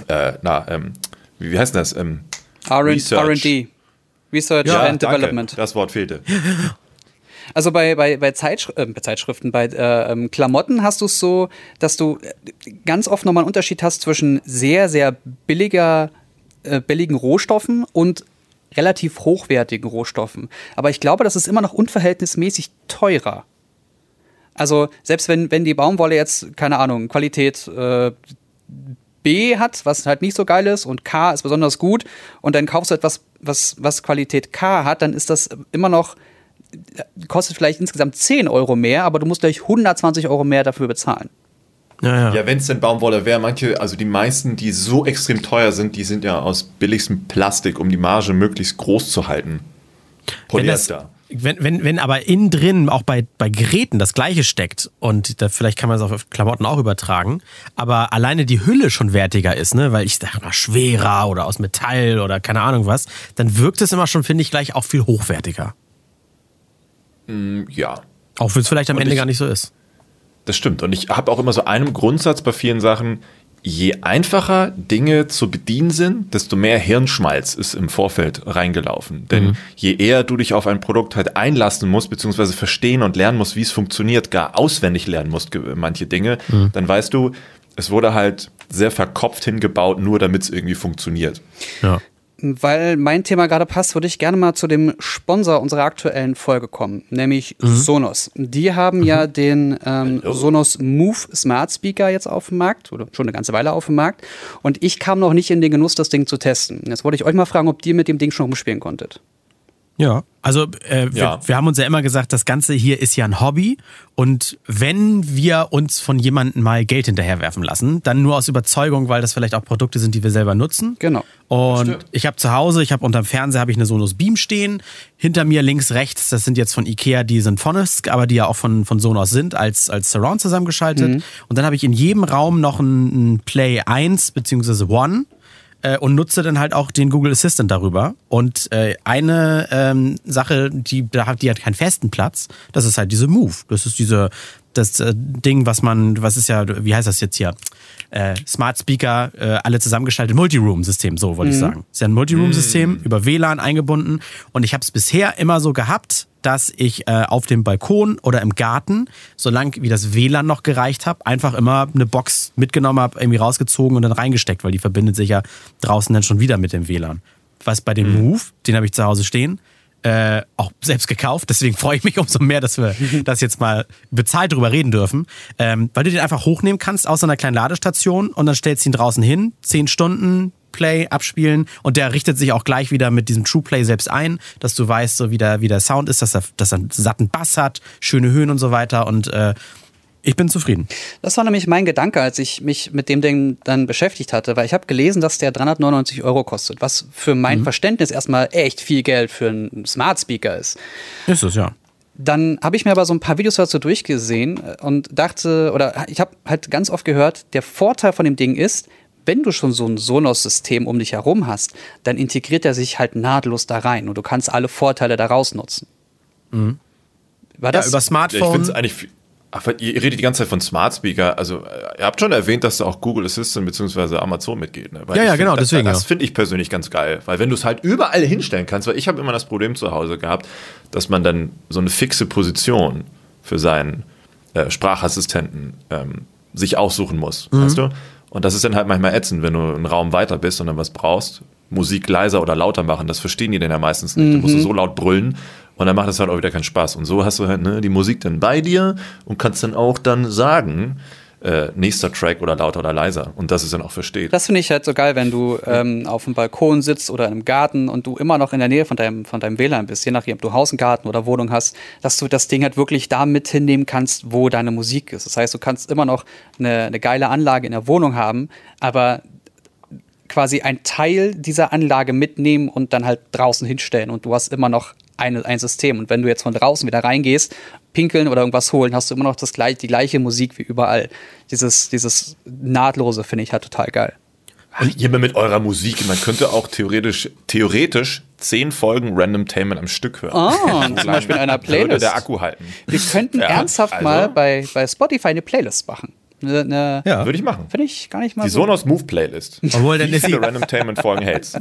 äh, na, ähm, wie, wie heißt das? Ähm, R&D. Research. R&D. Research ja, and danke, Development. Das Wort fehlte. [laughs] Also bei, bei, bei, Zeitschri äh, bei Zeitschriften, bei äh, ähm, Klamotten hast du es so, dass du äh, ganz oft nochmal einen Unterschied hast zwischen sehr, sehr billiger, äh, billigen Rohstoffen und relativ hochwertigen Rohstoffen. Aber ich glaube, das ist immer noch unverhältnismäßig teurer. Also selbst wenn, wenn die Baumwolle jetzt, keine Ahnung, Qualität äh, B hat, was halt nicht so geil ist, und K ist besonders gut, und dann kaufst du etwas, was, was Qualität K hat, dann ist das immer noch, kostet vielleicht insgesamt 10 Euro mehr, aber du musst gleich 120 Euro mehr dafür bezahlen. Ja, ja. Ja, wenn es denn Baumwolle wäre, manche, also die meisten, die so extrem teuer sind, die sind ja aus billigstem Plastik, um die Marge möglichst groß zu halten. wenn, das, Polyester. wenn, wenn, wenn aber innen drin auch bei, bei Geräten das gleiche steckt und da, vielleicht kann man das auf Klamotten auch übertragen, aber alleine die Hülle schon wertiger ist, ne, weil ich sag mal schwerer oder aus Metall oder keine Ahnung was, dann wirkt es immer schon, finde ich, gleich auch viel hochwertiger. Ja, Auch wenn es vielleicht am Und Ende ich- gar nicht so ist. das stimmt. Und ich habe auch immer so einen Grundsatz bei vielen Sachen. Je einfacher Dinge zu bedienen sind, desto mehr Hirnschmalz ist im Vorfeld reingelaufen. Denn je eher du dich auf ein Produkt halt einlassen musst, beziehungsweise verstehen und lernen musst, wie es funktioniert, gar auswendig lernen musst, manche Dinge, dann weißt du, es wurde halt sehr verkopft hingebaut, nur damit es irgendwie funktioniert. Ja. Weil mein Thema gerade passt, würde ich gerne mal zu dem Sponsor unserer aktuellen Folge kommen, nämlich Sonos. Die haben ja den ähm, Sonos Move Smart Speaker jetzt auf dem Markt oder schon eine ganze Weile auf dem Markt. Und ich kam noch nicht in den Genuss, das Ding zu testen. Jetzt wollte ich euch mal fragen, ob ihr mit dem Ding schon rumspielen konntet. Ja, also äh, ja. Wir, wir, haben uns ja immer gesagt, das Ganze hier ist ja ein Hobby und wenn wir uns von jemandem mal Geld hinterherwerfen lassen, dann nur aus Überzeugung, weil das vielleicht auch Produkte sind, die wir selber nutzen. Genau. Und Stimmt. ich habe zu Hause, ich habe unterm Fernseher habe ich eine Sonos Beam stehen, hinter mir links, rechts, das sind jetzt von Ikea, die sind Phonisk, aber die ja auch von, von Sonos sind, als, als Surround zusammengeschaltet. Mhm. Und dann habe ich in jedem Raum noch ein, ein Play 1 bzw. One äh, und nutze dann halt auch den Google Assistant darüber. Und äh, eine ähm, Sache, die, die hat keinen festen Platz, das ist halt diese Move. Das ist diese, das äh, Ding, was man, was ist ja, wie heißt das jetzt hier? Äh, Smart Speaker, äh, alle zusammengeschaltet, Multiroom-System, so wollte mhm. ich sagen. Ist ja ein Multiroom-System, mhm. über WLAN eingebunden. Und ich habe es bisher immer so gehabt, dass ich äh, auf dem Balkon oder im Garten, solange wie das WLAN noch gereicht habe, einfach immer eine Box mitgenommen habe, irgendwie rausgezogen und dann reingesteckt, weil die verbindet sich ja draußen dann schon wieder mit dem WLAN. Was bei dem mhm. Move, den habe ich zu Hause stehen, äh, auch selbst gekauft. Deswegen freue ich mich umso mehr, dass wir [laughs] das jetzt mal bezahlt drüber reden dürfen. Ähm, weil du den einfach hochnehmen kannst aus einer kleinen Ladestation und dann stellst du ihn draußen hin, zehn Stunden, Play abspielen und der richtet sich auch gleich wieder mit diesem True Play selbst ein, dass du weißt, so wie der, wie der Sound ist, dass er, dass er einen satten Bass hat, schöne Höhen und so weiter und äh, ich bin zufrieden. Das war nämlich mein Gedanke, als ich mich mit dem Ding dann beschäftigt hatte, weil ich habe gelesen, dass der 399 Euro kostet, was für mein mhm. Verständnis erstmal echt viel Geld für einen Smart Speaker ist. Ist es, ja. Dann habe ich mir aber so ein paar Videos dazu durchgesehen und dachte, oder ich habe halt ganz oft gehört, der Vorteil von dem Ding ist, wenn du schon so ein Sonos-System um dich herum hast, dann integriert er sich halt nahtlos da rein und du kannst alle Vorteile daraus nutzen. Mhm. War das? Ja, über Smartphone. Ich finde es eigentlich Ach, ihr redet die ganze Zeit von Smart Speaker. Also, äh, ihr habt schon erwähnt, dass da auch Google Assistant bzw. Amazon mitgeht. Ne? ja, ja, genau, das, deswegen. Das, das finde ich persönlich ganz geil. Weil, wenn du es halt überall hinstellen kannst, weil ich habe immer das Problem zu Hause gehabt, dass man dann so eine fixe Position für seinen äh, Sprachassistenten ähm, sich aussuchen muss. Mhm. Weißt du? Und das ist dann halt manchmal ätzend, wenn du einen Raum weiter bist und dann was brauchst. Musik leiser oder lauter machen, das verstehen die denn ja meistens nicht. Mhm. Du musst so laut brüllen und dann macht es halt auch wieder keinen Spaß. Und so hast du halt ne, die Musik dann bei dir und kannst dann auch dann sagen, äh, nächster Track oder lauter oder leiser und das ist dann auch versteht. Das finde ich halt so geil, wenn du ähm, auf dem Balkon sitzt oder in einem Garten und du immer noch in der Nähe von deinem, von deinem WLAN bist, je nachdem, ob du Haus, Garten oder Wohnung hast, dass du das Ding halt wirklich da mit hinnehmen kannst, wo deine Musik ist. Das heißt, du kannst immer noch eine, eine geile Anlage in der Wohnung haben, aber quasi ein Teil dieser Anlage mitnehmen und dann halt draußen hinstellen und du hast immer noch ein, ein System. Und wenn du jetzt von draußen wieder reingehst, pinkeln oder irgendwas holen, hast du immer noch das gleich, die gleiche Musik wie überall. Dieses, dieses Nahtlose finde ich halt total geil. Und ihr mit eurer Musik, man könnte auch theoretisch, theoretisch zehn Folgen Random Tainment am Stück hören. Oh, [laughs] zum Beispiel in einer Playlist. Würde der Akku halten. Wir könnten ja, ernsthaft also. mal bei, bei Spotify eine Playlist machen. Eine, eine ja. Würde ich machen. Finde ich gar nicht mal Die so. Sonos Move Playlist. Obwohl, dann ist die Random Tainment Folgen hältst.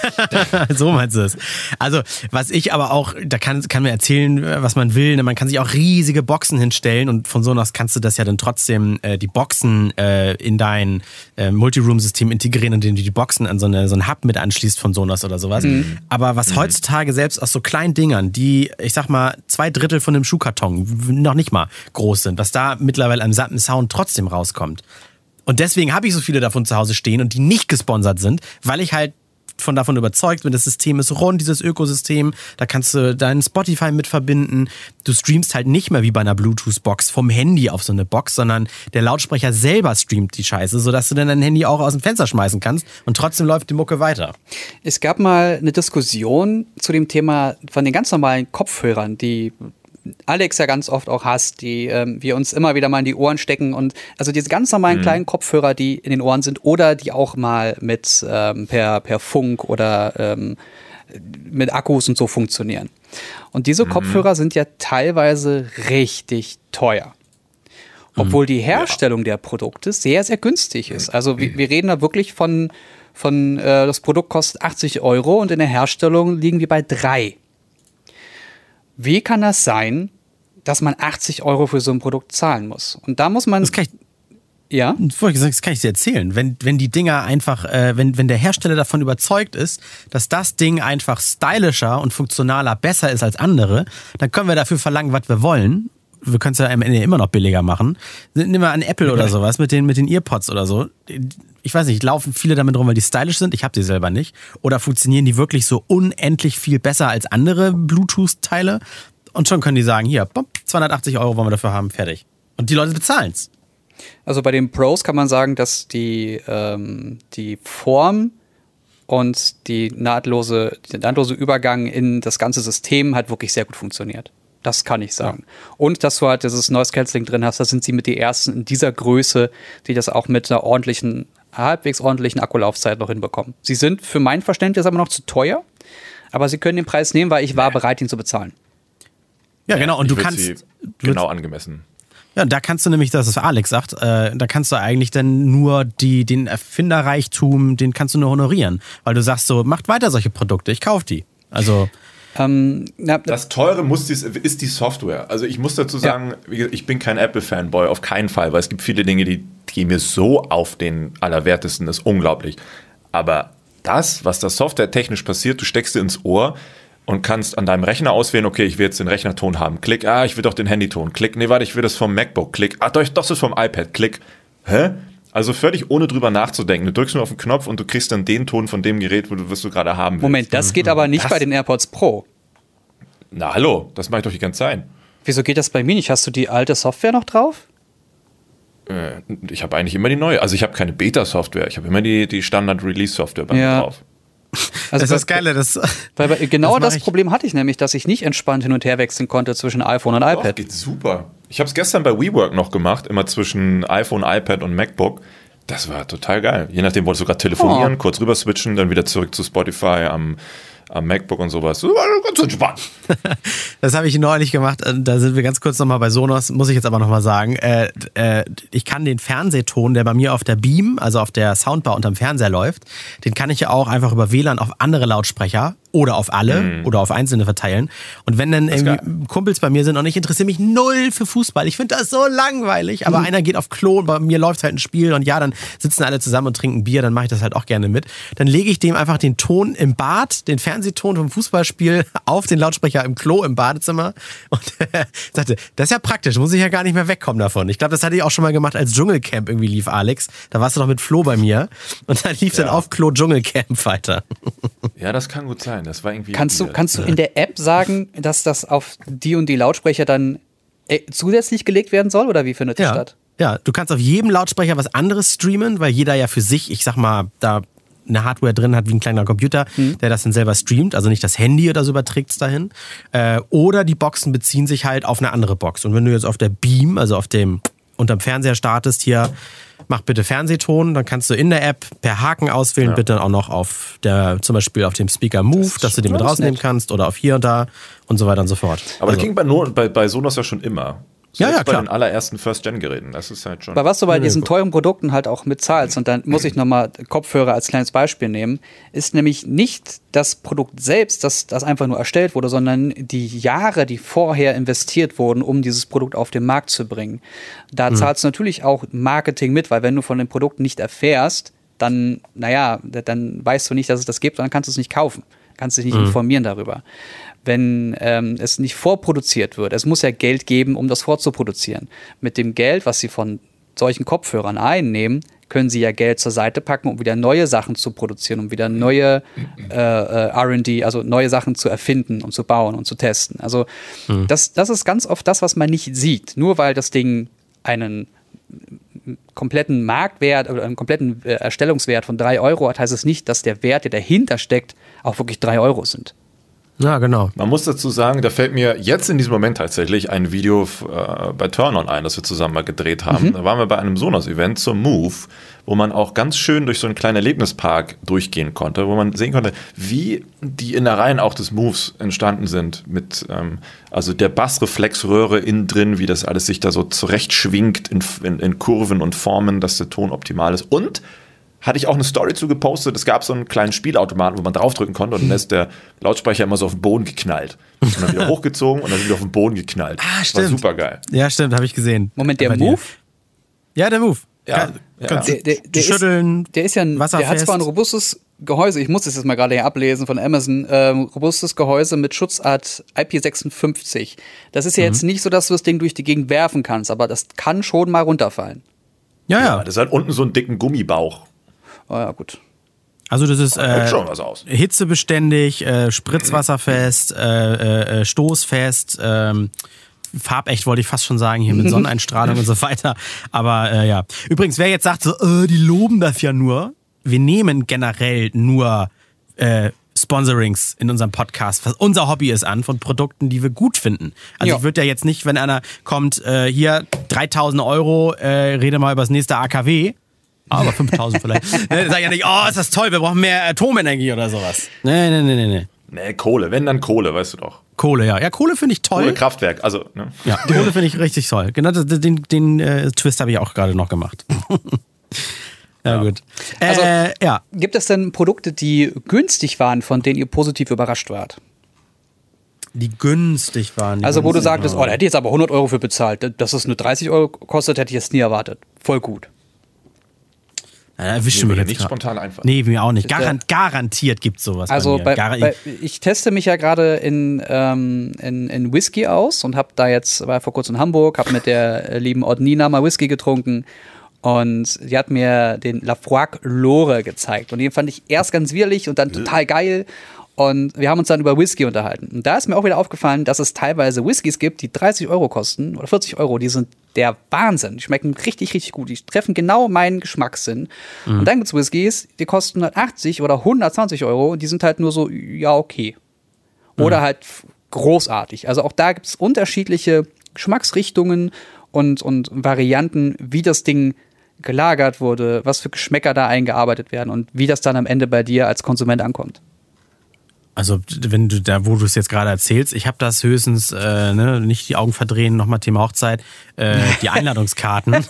[laughs] so meinst du es. Also, was ich aber auch, da kann, kann man erzählen, was man will. Ne? Man kann sich auch riesige Boxen hinstellen und von Sonos kannst du das ja dann trotzdem, äh, die Boxen äh, in dein äh, Multiroom-System integrieren, indem du die Boxen an so, eine, so einen Hub mit anschließt von Sonos oder sowas. Mhm. Aber was mhm. heutzutage selbst aus so kleinen Dingern, die, ich sag mal, zwei Drittel von einem Schuhkarton noch nicht mal groß sind, was da mittlerweile am satten Sound trotzdem rauskommt. Und deswegen habe ich so viele davon zu Hause stehen und die nicht gesponsert sind, weil ich halt von davon überzeugt bin, das System ist rund, dieses Ökosystem, da kannst du deinen Spotify mit verbinden. Du streamst halt nicht mehr wie bei einer Bluetooth-Box vom Handy auf so eine Box, sondern der Lautsprecher selber streamt die Scheiße, sodass du dann dein Handy auch aus dem Fenster schmeißen kannst und trotzdem läuft die Mucke weiter. Es gab mal eine Diskussion zu dem Thema von den ganz normalen Kopfhörern, die Alex ja ganz oft auch hasst, die ähm, wir uns immer wieder mal in die Ohren stecken und also diese ganz normalen mhm. kleinen Kopfhörer, die in den Ohren sind oder die auch mal mit ähm, per, per Funk oder ähm, mit Akkus und so funktionieren. Und diese mhm. Kopfhörer sind ja teilweise richtig teuer. Obwohl die Herstellung ja. der Produkte sehr, sehr günstig ist. Also wir, wir reden da wirklich von, von äh, das Produkt kostet 80 Euro und in der Herstellung liegen wir bei drei. Wie kann das sein, dass man 80 Euro für so ein Produkt zahlen muss? Und da muss man. Das kann ich, ja? Das kann ich dir erzählen. Wenn, wenn die Dinger einfach, äh, wenn, wenn der Hersteller davon überzeugt ist, dass das Ding einfach stylischer und funktionaler besser ist als andere, dann können wir dafür verlangen, was wir wollen wir können es ja am Ende immer noch billiger machen. Nimm mal an Apple oder sowas mit den, mit den Earpods oder so. Ich weiß nicht, laufen viele damit rum, weil die stylisch sind. Ich habe sie selber nicht. Oder funktionieren die wirklich so unendlich viel besser als andere Bluetooth-Teile? Und schon können die sagen, hier, 280 Euro wollen wir dafür haben, fertig. Und die Leute bezahlen es. Also bei den Pros kann man sagen, dass die, ähm, die Form und die nahtlose, der nahtlose Übergang in das ganze System hat wirklich sehr gut funktioniert. Das kann ich sagen. Ja. Und dass du halt dieses Noise Cancelling drin hast, da sind sie mit die ersten in dieser Größe, die das auch mit einer ordentlichen, halbwegs ordentlichen Akkulaufzeit noch hinbekommen. Sie sind für mein Verständnis aber noch zu teuer, aber sie können den Preis nehmen, weil ich war bereit, ihn zu bezahlen. Ja, genau. Und du kannst. genau angemessen. Ja, da kannst du nämlich, das ist Alex sagt, äh, da kannst du eigentlich dann nur die, den Erfinderreichtum, den kannst du nur honorieren. Weil du sagst so, macht weiter solche Produkte, ich kauf die. Also. Ähm, na, das Teure muss dies, ist die Software. Also ich muss dazu sagen, ja. ich bin kein Apple-Fanboy, auf keinen Fall, weil es gibt viele Dinge, die gehen mir so auf den Allerwertesten, das ist unglaublich. Aber das, was da softwaretechnisch passiert, du steckst dir ins Ohr, und kannst an deinem Rechner auswählen, okay, ich will jetzt den Rechnerton haben. Klick, ah, ich will doch den Handyton. Klick, nee, warte, ich will das vom MacBook. Klick, ah, doch, das ist vom iPad. Klick. Hä? Also völlig ohne drüber nachzudenken. Du drückst nur auf den Knopf und du kriegst dann den Ton von dem Gerät, wo du, was du gerade haben willst. Moment, das geht aber nicht das? bei den AirPods Pro. Na hallo, das mache ich doch die ganze Zeit. Wieso geht das bei mir nicht? Hast du die alte Software noch drauf? Äh, ich habe eigentlich immer die neue. Also ich habe keine Beta-Software. Ich habe immer die, die Standard-Release-Software bei ja. mir drauf. Also das ist das Geile. Das, weil, weil genau das, das Problem hatte ich nämlich, dass ich nicht entspannt hin und her wechseln konnte zwischen iPhone und iPad. Doch, geht super. Ich habe es gestern bei WeWork noch gemacht, immer zwischen iPhone, iPad und MacBook. Das war total geil. Je nachdem wolltest du gerade telefonieren, oh. kurz rüber switchen, dann wieder zurück zu Spotify am am MacBook und sowas. Ganz entspannt. [laughs] das habe ich neulich gemacht. Äh, da sind wir ganz kurz nochmal bei Sonos, muss ich jetzt aber nochmal sagen. Äh, äh, ich kann den Fernsehton, der bei mir auf der Beam, also auf der Soundbar unterm Fernseher läuft, den kann ich ja auch einfach über WLAN auf andere Lautsprecher oder auf alle mhm. oder auf einzelne verteilen. Und wenn dann irgendwie Kumpels bei mir sind und ich interessiere mich null für Fußball, ich finde das so langweilig, aber mhm. einer geht auf Klo und bei mir läuft halt ein Spiel und ja, dann sitzen alle zusammen und trinken Bier, dann mache ich das halt auch gerne mit. Dann lege ich dem einfach den Ton im Bad, den Fernsehton vom Fußballspiel [laughs] auf den Lautsprecher im Klo im Badezimmer und [laughs] sagte, das ist ja praktisch, muss ich ja gar nicht mehr wegkommen davon. Ich glaube, das hatte ich auch schon mal gemacht, als Dschungelcamp irgendwie lief, Alex. Da warst du doch mit Flo bei mir und dann lief ja. dann auf Klo Dschungelcamp weiter. Ja, das kann gut sein sein. Das war irgendwie. Kannst du, kannst du in der App sagen, dass das auf die und die Lautsprecher dann äh, zusätzlich gelegt werden soll oder wie findet das ja. statt? Ja, du kannst auf jedem Lautsprecher was anderes streamen, weil jeder ja für sich, ich sag mal, da eine Hardware drin hat wie ein kleiner Computer, mhm. der das dann selber streamt, also nicht das Handy oder so überträgt es dahin. Äh, oder die Boxen beziehen sich halt auf eine andere Box. Und wenn du jetzt auf der Beam, also auf dem unterm Fernseher startest, hier mach bitte Fernsehton, dann kannst du in der App per Haken auswählen, ja. bitte auch noch auf der, zum Beispiel auf dem Speaker Move, das dass du den mit rausnehmen nett. kannst oder auf hier und da und so weiter und so fort. Aber also. das ging bei, bei, bei Sonos ja schon immer. Ja, ja, klar. bei den allerersten First-Gen-Geräten. Das ist halt schon. Weil was du bei diesen teuren Produkten halt auch mitzahlst, und dann muss ich nochmal Kopfhörer als kleines Beispiel nehmen, ist nämlich nicht das Produkt selbst, das, das einfach nur erstellt wurde, sondern die Jahre, die vorher investiert wurden, um dieses Produkt auf den Markt zu bringen. Da mhm. zahlst du natürlich auch Marketing mit, weil wenn du von dem Produkt nicht erfährst, dann, naja, dann weißt du nicht, dass es das gibt, und dann kannst du es nicht kaufen. Kannst dich nicht mhm. informieren darüber wenn ähm, es nicht vorproduziert wird. Es muss ja Geld geben, um das vorzuproduzieren. Mit dem Geld, was sie von solchen Kopfhörern einnehmen, können sie ja Geld zur Seite packen, um wieder neue Sachen zu produzieren, um wieder neue äh, äh RD, also neue Sachen zu erfinden und zu bauen und zu testen. Also mhm. das, das ist ganz oft das, was man nicht sieht. Nur weil das Ding einen kompletten Marktwert oder einen kompletten äh, Erstellungswert von drei Euro hat, heißt es nicht, dass der Wert, der dahinter steckt, auch wirklich drei Euro sind. Ja, genau. Man muss dazu sagen, da fällt mir jetzt in diesem Moment tatsächlich ein Video äh, bei Turn-On ein, das wir zusammen mal gedreht haben. Mhm. Da waren wir bei einem Sonos-Event zum Move, wo man auch ganz schön durch so einen kleinen Erlebnispark durchgehen konnte, wo man sehen konnte, wie die Innereien auch des Moves entstanden sind. Mit ähm, also der Bassreflexröhre innen drin, wie das alles sich da so zurechtschwingt in, in, in Kurven und Formen, dass der Ton optimal ist. Und hatte ich auch eine Story zu gepostet. Es gab so einen kleinen Spielautomaten, wo man draufdrücken konnte und dann ist der Lautsprecher immer so auf den Boden geknallt. Und dann wieder hochgezogen und dann wieder auf den Boden geknallt. Ah, stimmt. War super geil. Ja, stimmt, habe ich gesehen. Moment, der Move? Ja, der Move. Ja, ja. Der, der, der, schütteln, ist, der ist ja ein, der hat zwar ein robustes Gehäuse, ich muss das jetzt mal gerade hier ablesen von Amazon, ähm, robustes Gehäuse mit Schutzart IP56. Das ist ja mhm. jetzt nicht so, dass du das Ding durch die Gegend werfen kannst, aber das kann schon mal runterfallen. Ja, ja. Das hat unten so einen dicken Gummibauch. Oh ja, gut. Also das ist äh, hitzebeständig, äh, spritzwasserfest, äh, äh, äh stoßfest, ähm, farbecht wollte ich fast schon sagen, hier mit [laughs] Sonneneinstrahlung und so weiter. Aber äh, ja. Übrigens, wer jetzt sagt so, äh, die loben das ja nur, wir nehmen generell nur äh, Sponsorings in unserem Podcast, was unser Hobby ist, an von Produkten, die wir gut finden. Also ja. ich würde ja jetzt nicht, wenn einer kommt, äh, hier 3000 Euro, äh, rede mal über das nächste AKW, aber 5000 vielleicht. [laughs] ne, sag ja nicht, oh, ist das toll, wir brauchen mehr Atomenergie oder sowas. Nee, nee, nee, nee, nee. Nee, Kohle, wenn dann Kohle, weißt du doch. Kohle, ja. Ja, Kohle finde ich toll. Kohlekraftwerk, also. Ne? Ja, Kohle finde ich richtig toll. Genau, den, den äh, Twist habe ich auch gerade noch gemacht. [laughs] Ja, ja, gut. Also, äh, ja. Gibt es denn Produkte, die günstig waren, von denen ihr positiv überrascht wart? Die günstig waren. Die also, wo du sagtest, oh, da hätte ich jetzt aber 100 Euro für bezahlt. Dass es nur 30 Euro kostet, hätte ich jetzt nie erwartet. Voll gut. Ja, erwischt mich jetzt nicht grad. spontan einfach. Nee, mir auch nicht. Garant, garantiert gibt es sowas. Also bei bei, bei, ich teste mich ja gerade in, ähm, in, in Whisky aus und habe da jetzt, war vor kurzem in Hamburg, habe mit der lieben Odnina mal Whisky getrunken und sie hat mir den Lafroig Lore gezeigt. Und den fand ich erst ganz widerlich und dann total geil. Und wir haben uns dann über Whisky unterhalten. Und da ist mir auch wieder aufgefallen, dass es teilweise Whiskys gibt, die 30 Euro kosten oder 40 Euro. Die sind der Wahnsinn. Die schmecken richtig, richtig gut. Die treffen genau meinen Geschmackssinn. Mhm. Und dann gibt es Whiskys, die kosten 180 oder 120 Euro. Und die sind halt nur so, ja, okay. Oder mhm. halt großartig. Also auch da gibt es unterschiedliche Geschmacksrichtungen und, und Varianten, wie das Ding gelagert wurde, was für Geschmäcker da eingearbeitet werden und wie das dann am Ende bei dir als Konsument ankommt. Also wenn du da, wo du es jetzt gerade erzählst, ich habe das höchstens, äh, ne, nicht die Augen verdrehen, nochmal Thema Hochzeit, äh, die [laughs] Einladungskarten.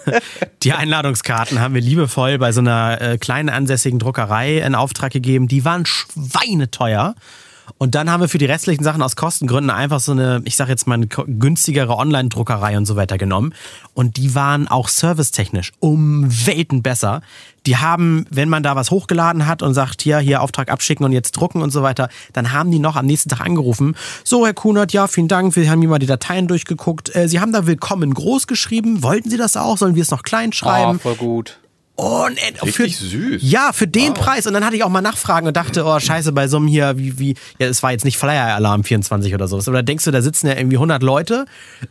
die Einladungskarten haben wir liebevoll bei so einer äh, kleinen ansässigen Druckerei in Auftrag gegeben. Die waren schweineteuer. Und dann haben wir für die restlichen Sachen aus Kostengründen einfach so eine, ich sage jetzt mal, eine günstigere Online-Druckerei und so weiter genommen. Und die waren auch servicetechnisch um Welten besser. Die haben, wenn man da was hochgeladen hat und sagt, hier, hier Auftrag abschicken und jetzt drucken und so weiter, dann haben die noch am nächsten Tag angerufen. So, Herr Kunert, ja, vielen Dank, wir haben hier mal die Dateien durchgeguckt. Äh, Sie haben da Willkommen groß geschrieben. Wollten Sie das auch? Sollen wir es noch klein schreiben? Oh, voll gut. Unendlich für, süß. Ja, für den wow. Preis. Und dann hatte ich auch mal Nachfragen und dachte, oh, scheiße, bei so einem hier, wie, wie, ja, es war jetzt nicht Flyer-Alarm 24 oder sowas. Oder denkst du, da sitzen ja irgendwie 100 Leute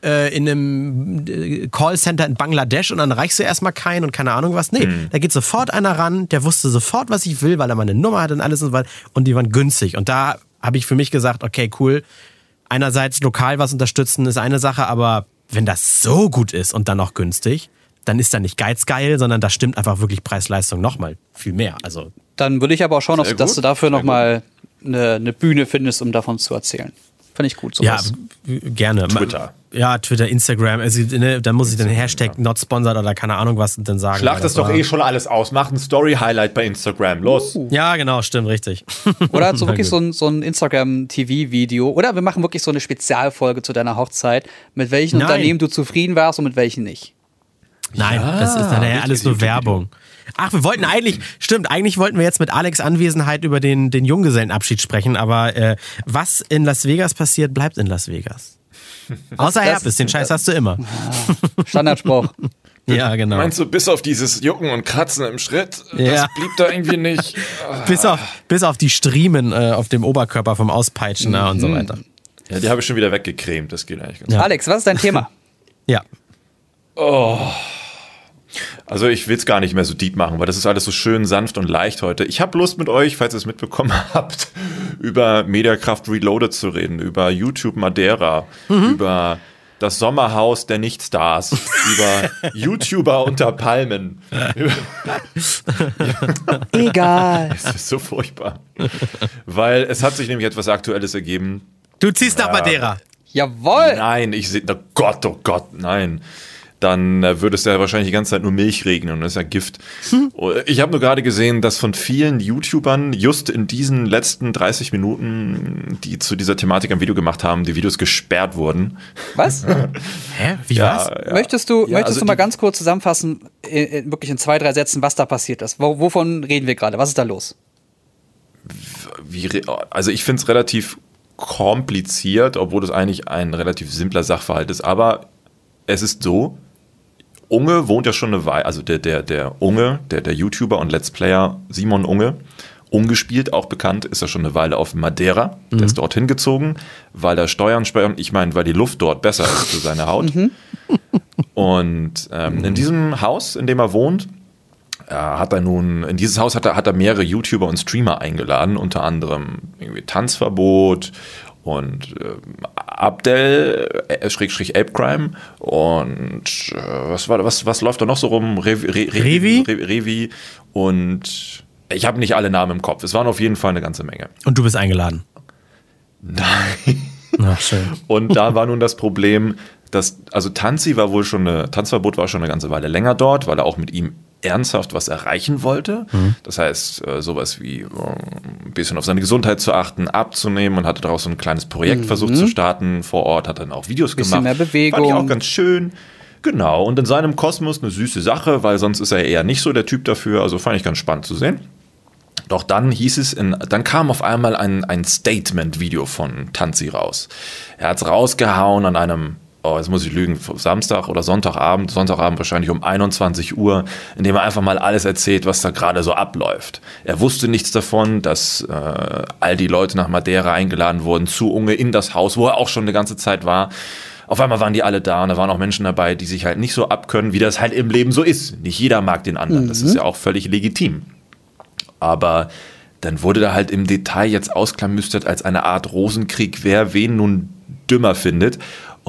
äh, in einem äh, Callcenter in Bangladesch und dann reichst du erstmal keinen und keine Ahnung was. Nee, mhm. da geht sofort einer ran, der wusste sofort, was ich will, weil er meine Nummer hat und alles und so weiter. Und die waren günstig. Und da habe ich für mich gesagt, okay, cool. Einerseits lokal was unterstützen ist eine Sache, aber wenn das so gut ist und dann noch günstig, dann ist da nicht geizgeil, sondern da stimmt einfach wirklich Preis-Leistung nochmal viel mehr. Also dann würde ich aber auch schauen, ob, dass du dafür nochmal eine, eine Bühne findest, um davon zu erzählen. Finde ich gut. Sowas. Ja, gerne. Twitter. Ja, Twitter, Instagram. Also, ne, da muss ich den Hashtag not sponsored oder keine Ahnung was dann sagen. Schlacht das doch war. eh schon alles aus. Mach ein Story-Highlight bei Instagram. Los. Uh. Ja, genau, stimmt, richtig. [laughs] Oder so wirklich so ein, so ein Instagram-TV-Video. Oder wir machen wirklich so eine Spezialfolge zu deiner Hochzeit, mit welchen Nein. Unternehmen du zufrieden warst und mit welchen nicht. Nein, ja, das ist dann ja alles nur Werbung. Ach, wir wollten eigentlich, stimmt, eigentlich wollten wir jetzt mit Alex Anwesenheit über den, den Junggesellenabschied sprechen, aber äh, was in Las Vegas passiert, bleibt in Las Vegas. [laughs] Außer Herpes, den Scheiß hast du immer. Standardspruch. [laughs] ja, genau. Meinst du, bis auf dieses Jucken und Kratzen im Schritt, ja. das blieb da irgendwie nicht. [laughs] bis, auf, bis auf die Striemen äh, auf dem Oberkörper vom Auspeitschen mhm. und so weiter. Ja, die habe ich schon wieder weggecremt, das geht eigentlich ganz ja. Alex, was ist dein Thema? ja. Oh. Also ich will es gar nicht mehr so deep machen, weil das ist alles so schön sanft und leicht heute. Ich habe Lust mit euch, falls ihr es mitbekommen [laughs] habt, über Mediakraft Reloaded zu reden, über YouTube Madeira, mhm. über das Sommerhaus der Nichtstars, [laughs] über YouTuber unter Palmen. [laughs] Egal. Es ist so furchtbar. Weil es hat sich nämlich etwas Aktuelles ergeben. Du ziehst nach Madeira. Jawohl. Nein, ich sehe, oh Gott, oh Gott, nein dann äh, würde es ja wahrscheinlich die ganze Zeit nur Milch regnen und das ist ja Gift. Hm. Ich habe nur gerade gesehen, dass von vielen YouTubern just in diesen letzten 30 Minuten, die zu dieser Thematik ein Video gemacht haben, die Videos gesperrt wurden. Was? [laughs] Hä? Wie ja, was? Ja. Möchtest du, ja, möchtest also du mal ganz kurz zusammenfassen, in, in, wirklich in zwei, drei Sätzen, was da passiert ist? Wo, wovon reden wir gerade? Was ist da los? wie, also ich finde es relativ kompliziert, obwohl das eigentlich ein relativ simpler Sachverhalt ist. Aber es ist so, Unge wohnt ja schon eine Weile, also der, der, der Unge, der, der YouTuber und Let's Player Simon Unge, umgespielt, auch bekannt, ist er schon eine Weile auf Madeira. Mhm. Der ist dorthin gezogen, weil da Steuern sparen, ich meine, weil die Luft dort besser ist für seine Haut. Mhm. Und ähm, in diesem Haus, in dem er wohnt, äh, hat er nun, in dieses Haus hat er, hat er mehrere YouTuber und Streamer eingeladen, unter anderem irgendwie Tanzverbot und äh, Abdel, äh, Schrägstrich Apecrime und äh, was war was, was läuft da noch so rum? Re, Re, Re, Revi? Revi und ich habe nicht alle Namen im Kopf. Es waren auf jeden Fall eine ganze Menge. Und du bist eingeladen? Nein. [laughs] Ach, schön. Und da war nun das Problem, dass, also Tanzi war wohl schon eine, Tanzverbot war schon eine ganze Weile länger dort, weil er auch mit ihm ernsthaft was erreichen wollte. Mhm. Das heißt, äh, sowas wie äh, ein bisschen auf seine Gesundheit zu achten, abzunehmen und hatte daraus so ein kleines Projekt mhm. versucht zu starten vor Ort, hat dann auch Videos bisschen gemacht. Mehr Bewegung. Fand ich auch ganz schön. Genau, und in seinem Kosmos eine süße Sache, weil sonst ist er eher nicht so der Typ dafür. Also fand ich ganz spannend zu sehen. Doch dann hieß es, in, dann kam auf einmal ein, ein Statement-Video von Tanzi raus. Er hat es rausgehauen an einem oh, jetzt muss ich lügen, Samstag oder Sonntagabend, Sonntagabend wahrscheinlich um 21 Uhr, in dem er einfach mal alles erzählt, was da gerade so abläuft. Er wusste nichts davon, dass äh, all die Leute nach Madeira eingeladen wurden, zu Unge in das Haus, wo er auch schon eine ganze Zeit war. Auf einmal waren die alle da und da waren auch Menschen dabei, die sich halt nicht so abkönnen, wie das halt im Leben so ist. Nicht jeder mag den anderen. Mhm. Das ist mhm. ja auch völlig legitim. Aber dann wurde da halt im Detail jetzt ausklamüstert als eine Art Rosenkrieg, wer wen nun dümmer findet.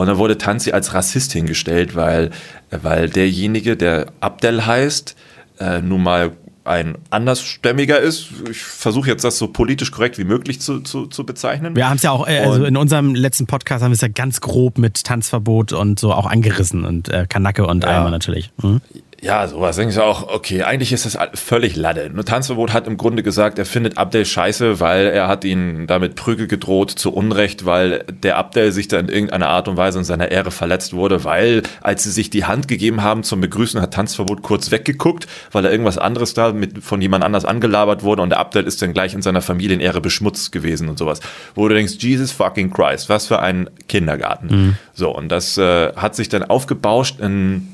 Und dann wurde Tanzi als Rassist hingestellt, weil, weil derjenige, der Abdel heißt, äh, nun mal ein andersstämmiger ist. Ich versuche jetzt das so politisch korrekt wie möglich zu, zu, zu bezeichnen. Wir haben es ja auch, äh, also in unserem letzten Podcast haben wir es ja ganz grob mit Tanzverbot und so auch angerissen und äh, Kanacke und ja. Eimer natürlich. Mhm. Ja, sowas denke ich auch, okay, eigentlich ist das völlig Lade. Nur Tanzverbot hat im Grunde gesagt, er findet Abdel scheiße, weil er hat ihn damit Prügel gedroht zu Unrecht, weil der Abdel sich da in irgendeiner Art und Weise in seiner Ehre verletzt wurde, weil als sie sich die Hand gegeben haben zum Begrüßen, hat Tanzverbot kurz weggeguckt, weil er irgendwas anderes da mit, von jemand anders angelabert wurde und der Abdel ist dann gleich in seiner Familienehre beschmutzt gewesen und sowas. Wo du denkst, Jesus fucking Christ, was für ein Kindergarten. Mhm. So, und das äh, hat sich dann aufgebauscht in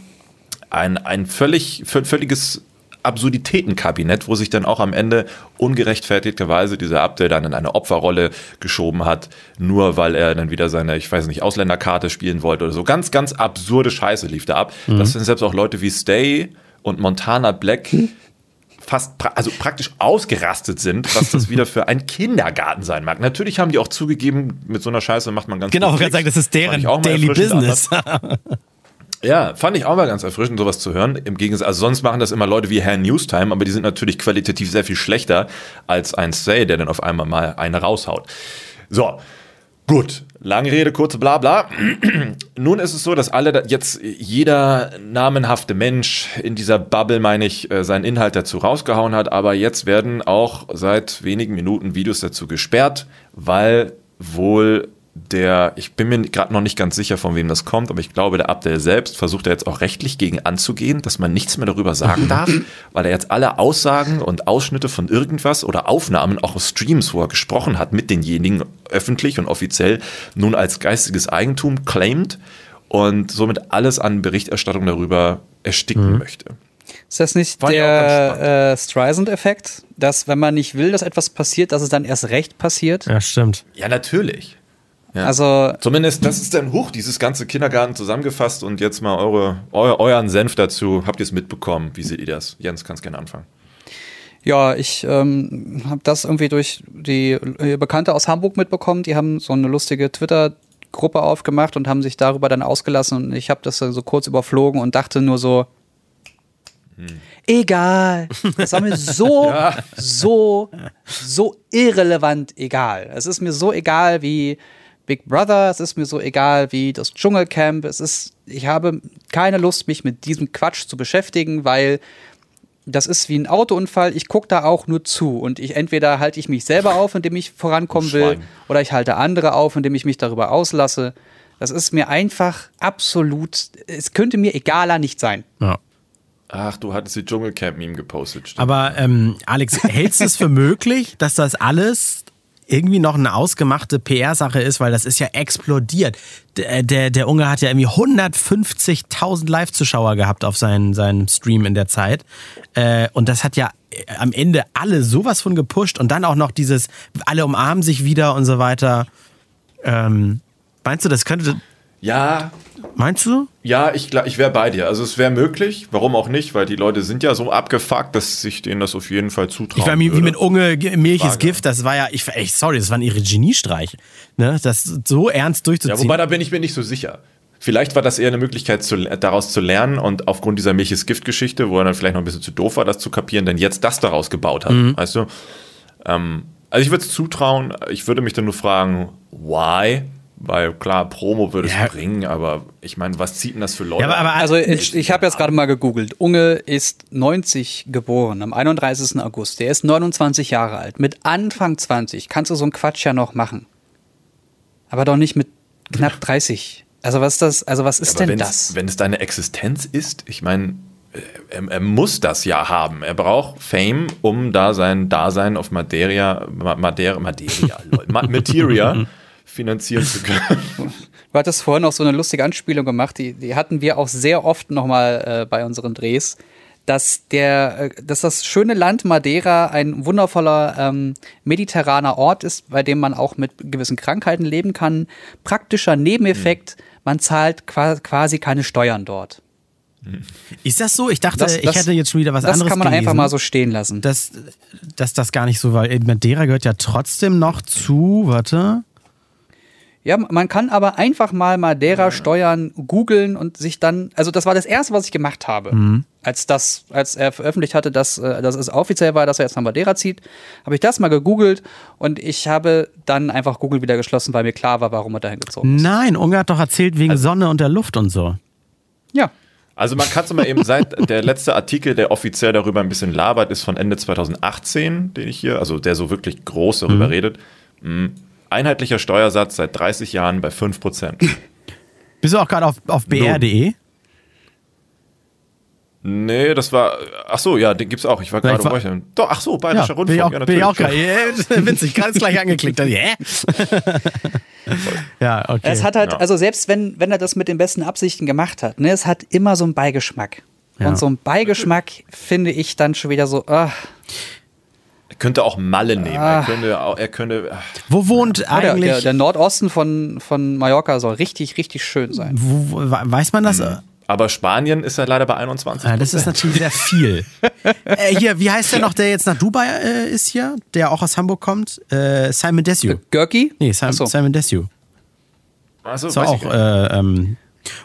ein, ein völlig, völliges Absurditätenkabinett, wo sich dann auch am Ende ungerechtfertigterweise dieser Abdel dann in eine Opferrolle geschoben hat, nur weil er dann wieder seine, ich weiß nicht, Ausländerkarte spielen wollte oder so. Ganz, ganz absurde Scheiße lief da ab. Mhm. Das sind selbst auch Leute wie Stay und Montana Black fast, pra also praktisch ausgerastet sind, was das wieder für ein Kindergarten sein mag. Natürlich haben die auch zugegeben, mit so einer Scheiße macht man ganz Genau, ich kann sagen, das ist deren Daily Business. [laughs] Ja, fand ich auch mal ganz erfrischend, sowas zu hören. Im Gegensatz, also sonst machen das immer Leute wie Herr Newstime, aber die sind natürlich qualitativ sehr viel schlechter als ein Say, der dann auf einmal mal eine raushaut. So, gut. Lange Rede, kurze Blabla. [clears throat] Nun ist es so, dass alle jetzt jeder namenhafte Mensch in dieser Bubble, meine ich, äh, seinen Inhalt dazu rausgehauen hat, aber jetzt werden auch seit wenigen Minuten Videos dazu gesperrt, weil wohl der, ich bin mir gerade noch nicht ganz sicher, von wem das kommt, aber ich glaube, der Abdel selbst versucht er jetzt auch rechtlich gegen anzugehen, dass man nichts mehr darüber sagen [laughs] darf, weil er jetzt alle Aussagen und Ausschnitte von irgendwas oder Aufnahmen auch aus Streams, wo er gesprochen hat mit denjenigen öffentlich und offiziell nun als geistiges Eigentum claimt und somit alles an Berichterstattung darüber ersticken mhm. möchte. Ist das nicht War der äh, Streisand-Effekt, dass wenn man nicht will, dass etwas passiert, dass es dann erst recht passiert? Ja, stimmt. Ja, natürlich. Ja. Also zumindest das ist dann hoch dieses ganze Kindergarten zusammengefasst und jetzt mal eure, eu, euren Senf dazu. Habt ihr es mitbekommen? Wie seht ihr das? Jens, kannst gerne anfangen. Ja, ich ähm, habe das irgendwie durch die äh, Bekannte aus Hamburg mitbekommen. Die haben so eine lustige Twitter-Gruppe aufgemacht und haben sich darüber dann ausgelassen. Und ich habe das so kurz überflogen und dachte nur so, hm. egal. Das war mir [laughs] so, ja. so, so irrelevant egal. Es ist mir so egal, wie Big Brother, es ist mir so egal wie das Dschungelcamp, es ist, ich habe keine Lust, mich mit diesem Quatsch zu beschäftigen, weil das ist wie ein Autounfall, ich gucke da auch nur zu und ich entweder halte ich mich selber auf, indem ich vorankommen will, oder ich halte andere auf, indem ich mich darüber auslasse. Das ist mir einfach absolut, es könnte mir egaler nicht sein. Ja. Ach, du hattest die Dschungelcamp-Meme gepostet. Stimmt. Aber ähm, Alex, hältst du es für möglich, dass das alles irgendwie noch eine ausgemachte PR-Sache ist, weil das ist ja explodiert. Der, der, der Unge hat ja irgendwie 150.000 Live-Zuschauer gehabt auf seinen, seinem Stream in der Zeit. Äh, und das hat ja äh, am Ende alle sowas von gepusht und dann auch noch dieses, alle umarmen sich wieder und so weiter. Ähm, meinst du, das könnte. Ja, Meinst du? Ja, ich, ich wäre bei dir. Also es wäre möglich, warum auch nicht, weil die Leute sind ja so abgefuckt, dass sich denen das auf jeden Fall zutrauen Ich war wie, wie mit Unge Milch ist Gift, das war ja, ich echt, sorry, das waren ihre Geniestreiche. Ne? Das so ernst durchzuziehen. Ja, wobei da bin ich mir nicht so sicher. Vielleicht war das eher eine Möglichkeit, zu, daraus zu lernen und aufgrund dieser Milch ist Gift-Geschichte, wo er dann vielleicht noch ein bisschen zu doof war, das zu kapieren, denn jetzt das daraus gebaut hat. Mhm. Weißt du? Ähm, also ich würde es zutrauen, ich würde mich dann nur fragen, why? Weil klar, Promo würde ja. es bringen, aber ich meine, was zieht denn das für Leute? Ja, aber, aber also ich, ich habe jetzt gerade mal gegoogelt. Unge ist 90 geboren, am 31. August. Der ist 29 Jahre alt. Mit Anfang 20 kannst du so einen Quatsch ja noch machen. Aber doch nicht mit knapp [laughs] 30. Also was ist das? Also was ist ja, denn das? Wenn es deine Existenz ist, ich meine, er, er, muss das ja haben. Er braucht Fame, um da sein Dasein auf Materia, Madeira, Madeira, [laughs] Materia finanzieren zu können. [laughs] Du hattest vorhin auch so eine lustige Anspielung gemacht, die, die hatten wir auch sehr oft nochmal äh, bei unseren Drehs, dass, der, äh, dass das schöne Land Madeira ein wundervoller ähm, mediterraner Ort ist, bei dem man auch mit gewissen Krankheiten leben kann. Praktischer Nebeneffekt, mhm. man zahlt quasi keine Steuern dort. Ist das so? Ich dachte, das, das, ich hätte jetzt schon wieder was das anderes Das kann man gelesen, einfach mal so stehen lassen. Dass, dass das gar nicht so war. Madeira gehört ja trotzdem noch zu, warte. Ja, man kann aber einfach mal Madeira steuern, googeln und sich dann, also das war das erste, was ich gemacht habe. Mhm. Als das, als er veröffentlicht hatte, dass, äh, dass es offiziell war, dass er jetzt nach Madeira zieht, habe ich das mal gegoogelt und ich habe dann einfach Google wieder geschlossen, weil mir klar war, warum er dahin gezogen ist. Nein, Ungar hat doch erzählt wegen also, Sonne und der Luft und so. Ja. Also man kann es mal eben seit der letzte Artikel, der offiziell darüber ein bisschen labert, ist von Ende 2018, den ich hier, also der so wirklich groß darüber mhm. redet. Mh Einheitlicher Steuersatz seit 30 Jahren bei 5%. [laughs] Bist du auch gerade auf, auf br.de? Nee, das war. Ach so, ja, den gibt's auch. Ich war gerade war, Doch, ach so, Bayerischer ja, Rundfunk. Bin ich auch, ja, bin ich auch gerade. [laughs] [laughs] witzig, ganz gleich angeklickt. Yeah. ja, okay. Es hat halt, ja. also selbst wenn, wenn er das mit den besten Absichten gemacht hat, ne, es hat immer so einen Beigeschmack. Ja. Und so einen Beigeschmack finde ich dann schon wieder so. Uh. Er könnte auch Malle nehmen. Ah. Er könnte, er könnte. Wo wohnt eigentlich? Der, der, Nordosten von, von Mallorca soll richtig, richtig schön sein. Wo, weiß man das? Mhm. Aber Spanien ist ja leider bei 21. Ja, das ist natürlich sehr viel. [laughs] äh, hier, wie heißt der noch, der jetzt nach Dubai äh, ist hier, der auch aus Hamburg kommt? Äh, Simon Desue. Görki? Nee, Simon, so. Simon Desue. Achso, so, auch äh, ähm,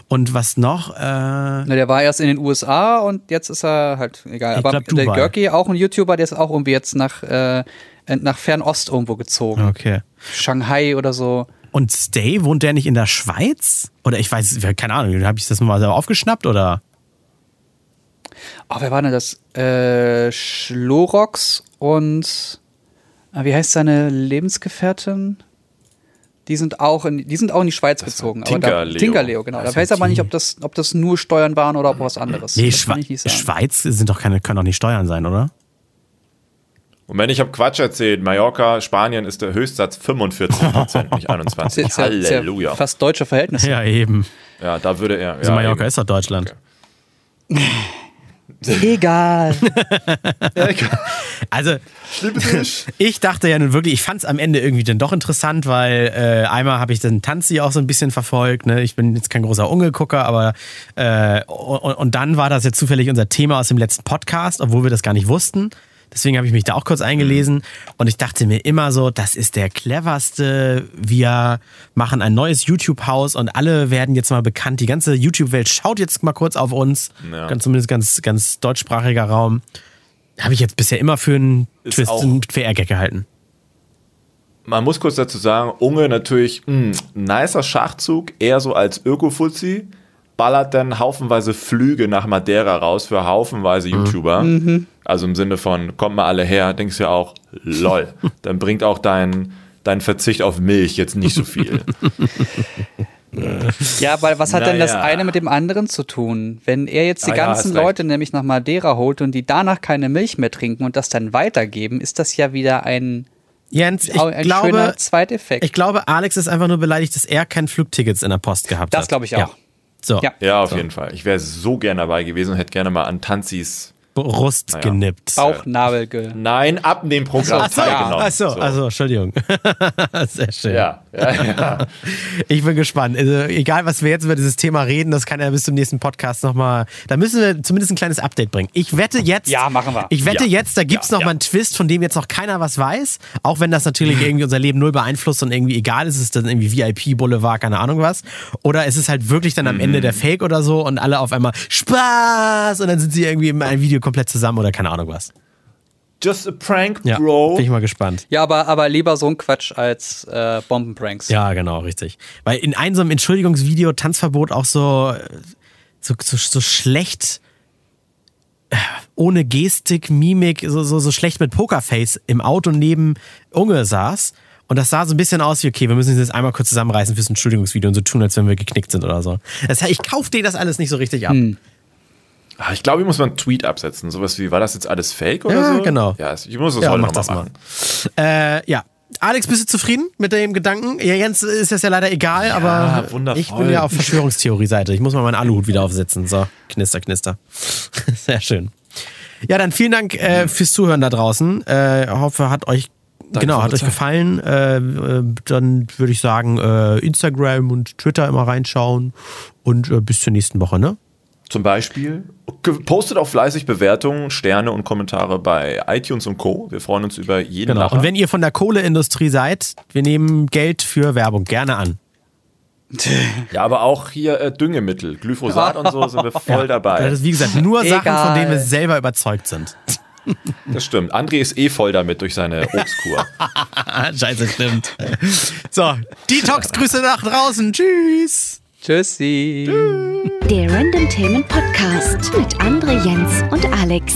und was noch? Äh, Na, der war erst in den USA und jetzt ist er halt egal. Aber glaub, der Görki, auch ein YouTuber, der ist auch irgendwie jetzt nach, äh, nach Fernost irgendwo gezogen. Okay. Shanghai oder so. Und Stay, wohnt der nicht in der Schweiz? Oder ich weiß, keine Ahnung, habe ich das mal aufgeschnappt oder? Oh, wer war denn das? Äh, Schlorox und äh, wie heißt seine Lebensgefährtin? Die sind auch in, die sind auch in die Schweiz das gezogen. Tinkerleo. Tinkerleo, genau. Da weiß aber nicht, ob das, ob das nur Steuern waren oder ob was anderes. Nee, Schwe Schweiz sind doch keine, können doch nicht Steuern sein, oder? Und wenn ich habe Quatsch erzählt, Mallorca, Spanien ist der Höchstsatz 45 Prozent, nicht 21. Ist ja, Halleluja. Ist ja fast deutsche Verhältnisse. Ja, eben. Ja, da würde er. Also ja, Mallorca eben. ist doch Deutschland. Okay. [laughs] Egal. also, [laughs] ich dachte ja nun wirklich, ich fand es am Ende irgendwie dann doch interessant, weil äh, einmal habe ich den Tanzi auch so ein bisschen verfolgt. Ne? Ich bin jetzt kein großer Ungegucker, aber äh, und, und dann war das jetzt zufällig unser Thema aus dem letzten Podcast, obwohl wir das gar nicht wussten. Deswegen habe ich mich da auch kurz eingelesen und ich dachte mir immer so, das ist der cleverste. Wir machen ein neues YouTube-Haus und alle werden jetzt mal bekannt. Die ganze YouTube-Welt schaut jetzt mal kurz auf uns. Ja. Ganz, zumindest ganz, ganz deutschsprachiger Raum. Habe ich jetzt bisher immer für einen ist Twist, einen PR-Gag gehalten. Man muss kurz dazu sagen, Unge natürlich ein nicer Schachzug, eher so als Öko-Fuzzi ballert dann haufenweise Flüge nach Madeira raus für haufenweise mhm. YouTuber. Mhm. Also im Sinne von, kommt mal alle her, denkst du ja auch, lol. [laughs] Dann bringt auch dein, dein Verzicht auf Milch jetzt nicht so viel. Ja, weil was hat naja. denn das eine mit dem anderen zu tun? Wenn er jetzt die ah, ganzen ja, Leute nämlich nach Madeira holt und die danach keine Milch mehr trinken und das dann weitergeben, ist das ja wieder ein Jens, ich ein glaube, Zweiteffekt. Ich glaube, Alex ist einfach nur beleidigt, dass er kein Flugtickets in der Post gehabt das hat. Das glaube ich auch. Ja. So. Ja, ja auf so. jeden Fall. Ich wäre so gerne dabei gewesen und hätte gerne mal an Tanzis Brust naja. genippt. Bauchnabel ge Nein, ab dem Programm Achso, teilgenommen. Achso, so. also, Entschuldigung. [laughs] Sehr schön. Ja, ja, ja. [laughs] Ich bin gespannt. Also, egal, was wir jetzt über dieses Thema reden, das kann ja bis zum nächsten Podcast nochmal. Da müssen wir zumindest ein kleines Update bringen. Ich wette jetzt. Ja, machen wir. Ich wette ja. jetzt, da gibt es ja, nochmal ja. einen Twist, von dem jetzt noch keiner was weiß. Auch wenn das natürlich [laughs] irgendwie unser Leben null beeinflusst und irgendwie egal ist, ist es dann irgendwie VIP-Boulevard, keine Ahnung was. Oder ist es halt wirklich dann am mhm. Ende der Fake oder so und alle auf einmal Spaß und dann sind sie irgendwie in einem Video komplett zusammen oder keine Ahnung was. Just a prank, ja, bro. Bin ich mal gespannt. Ja, aber, aber lieber so ein Quatsch als äh, Bombenpranks. Ja, genau, richtig. Weil in einem so einem Entschuldigungsvideo Tanzverbot auch so, so, so, so schlecht äh, ohne Gestik, Mimik, so, so, so schlecht mit Pokerface im Auto neben Unge saß. Und das sah so ein bisschen aus wie, okay, wir müssen uns jetzt einmal kurz zusammenreißen fürs Entschuldigungsvideo und so tun, als wenn wir geknickt sind oder so. Das heißt, ich kaufe dir das alles nicht so richtig ab. Hm. Ah, ich glaube, ich muss mal einen Tweet absetzen. Sowas wie, war das jetzt alles fake oder ja, so? genau. Ja, ich muss das ja, heute nochmal machen. Mal. Äh, ja. Alex, bist du zufrieden mit dem Gedanken? Ja, Jens ist das ja leider egal, ja, aber wundervoll. ich bin ja auf Verschwörungstheorie-Seite. Ich muss mal meinen Aluhut wieder aufsetzen. So, knister, knister. [laughs] Sehr schön. Ja, dann vielen Dank äh, fürs Zuhören da draußen. Äh, hoffe, hat euch Danke genau, hat euch gefallen. Äh, äh, dann würde ich sagen, äh, Instagram und Twitter immer reinschauen und äh, bis zur nächsten Woche, ne? Zum Beispiel. Postet auch fleißig Bewertungen, Sterne und Kommentare bei iTunes und Co. Wir freuen uns über jeden Genau. Lacher. Und wenn ihr von der Kohleindustrie seid, wir nehmen Geld für Werbung gerne an. [laughs] Ja, aber auch hier äh, Düngemittel, Glyphosat und so [laughs] sind wir voll ja, dabei. Das ist wie gesagt nur Egal. Sachen, von denen wir selber überzeugt sind. [laughs] Das stimmt. André ist eh voll damit durch seine Obstkur. Scheiße, stimmt. So, Detox-Grüße nach draußen. Tschüss. Tschüssi. Der Random Themen Podcast mit André Jens und Alex.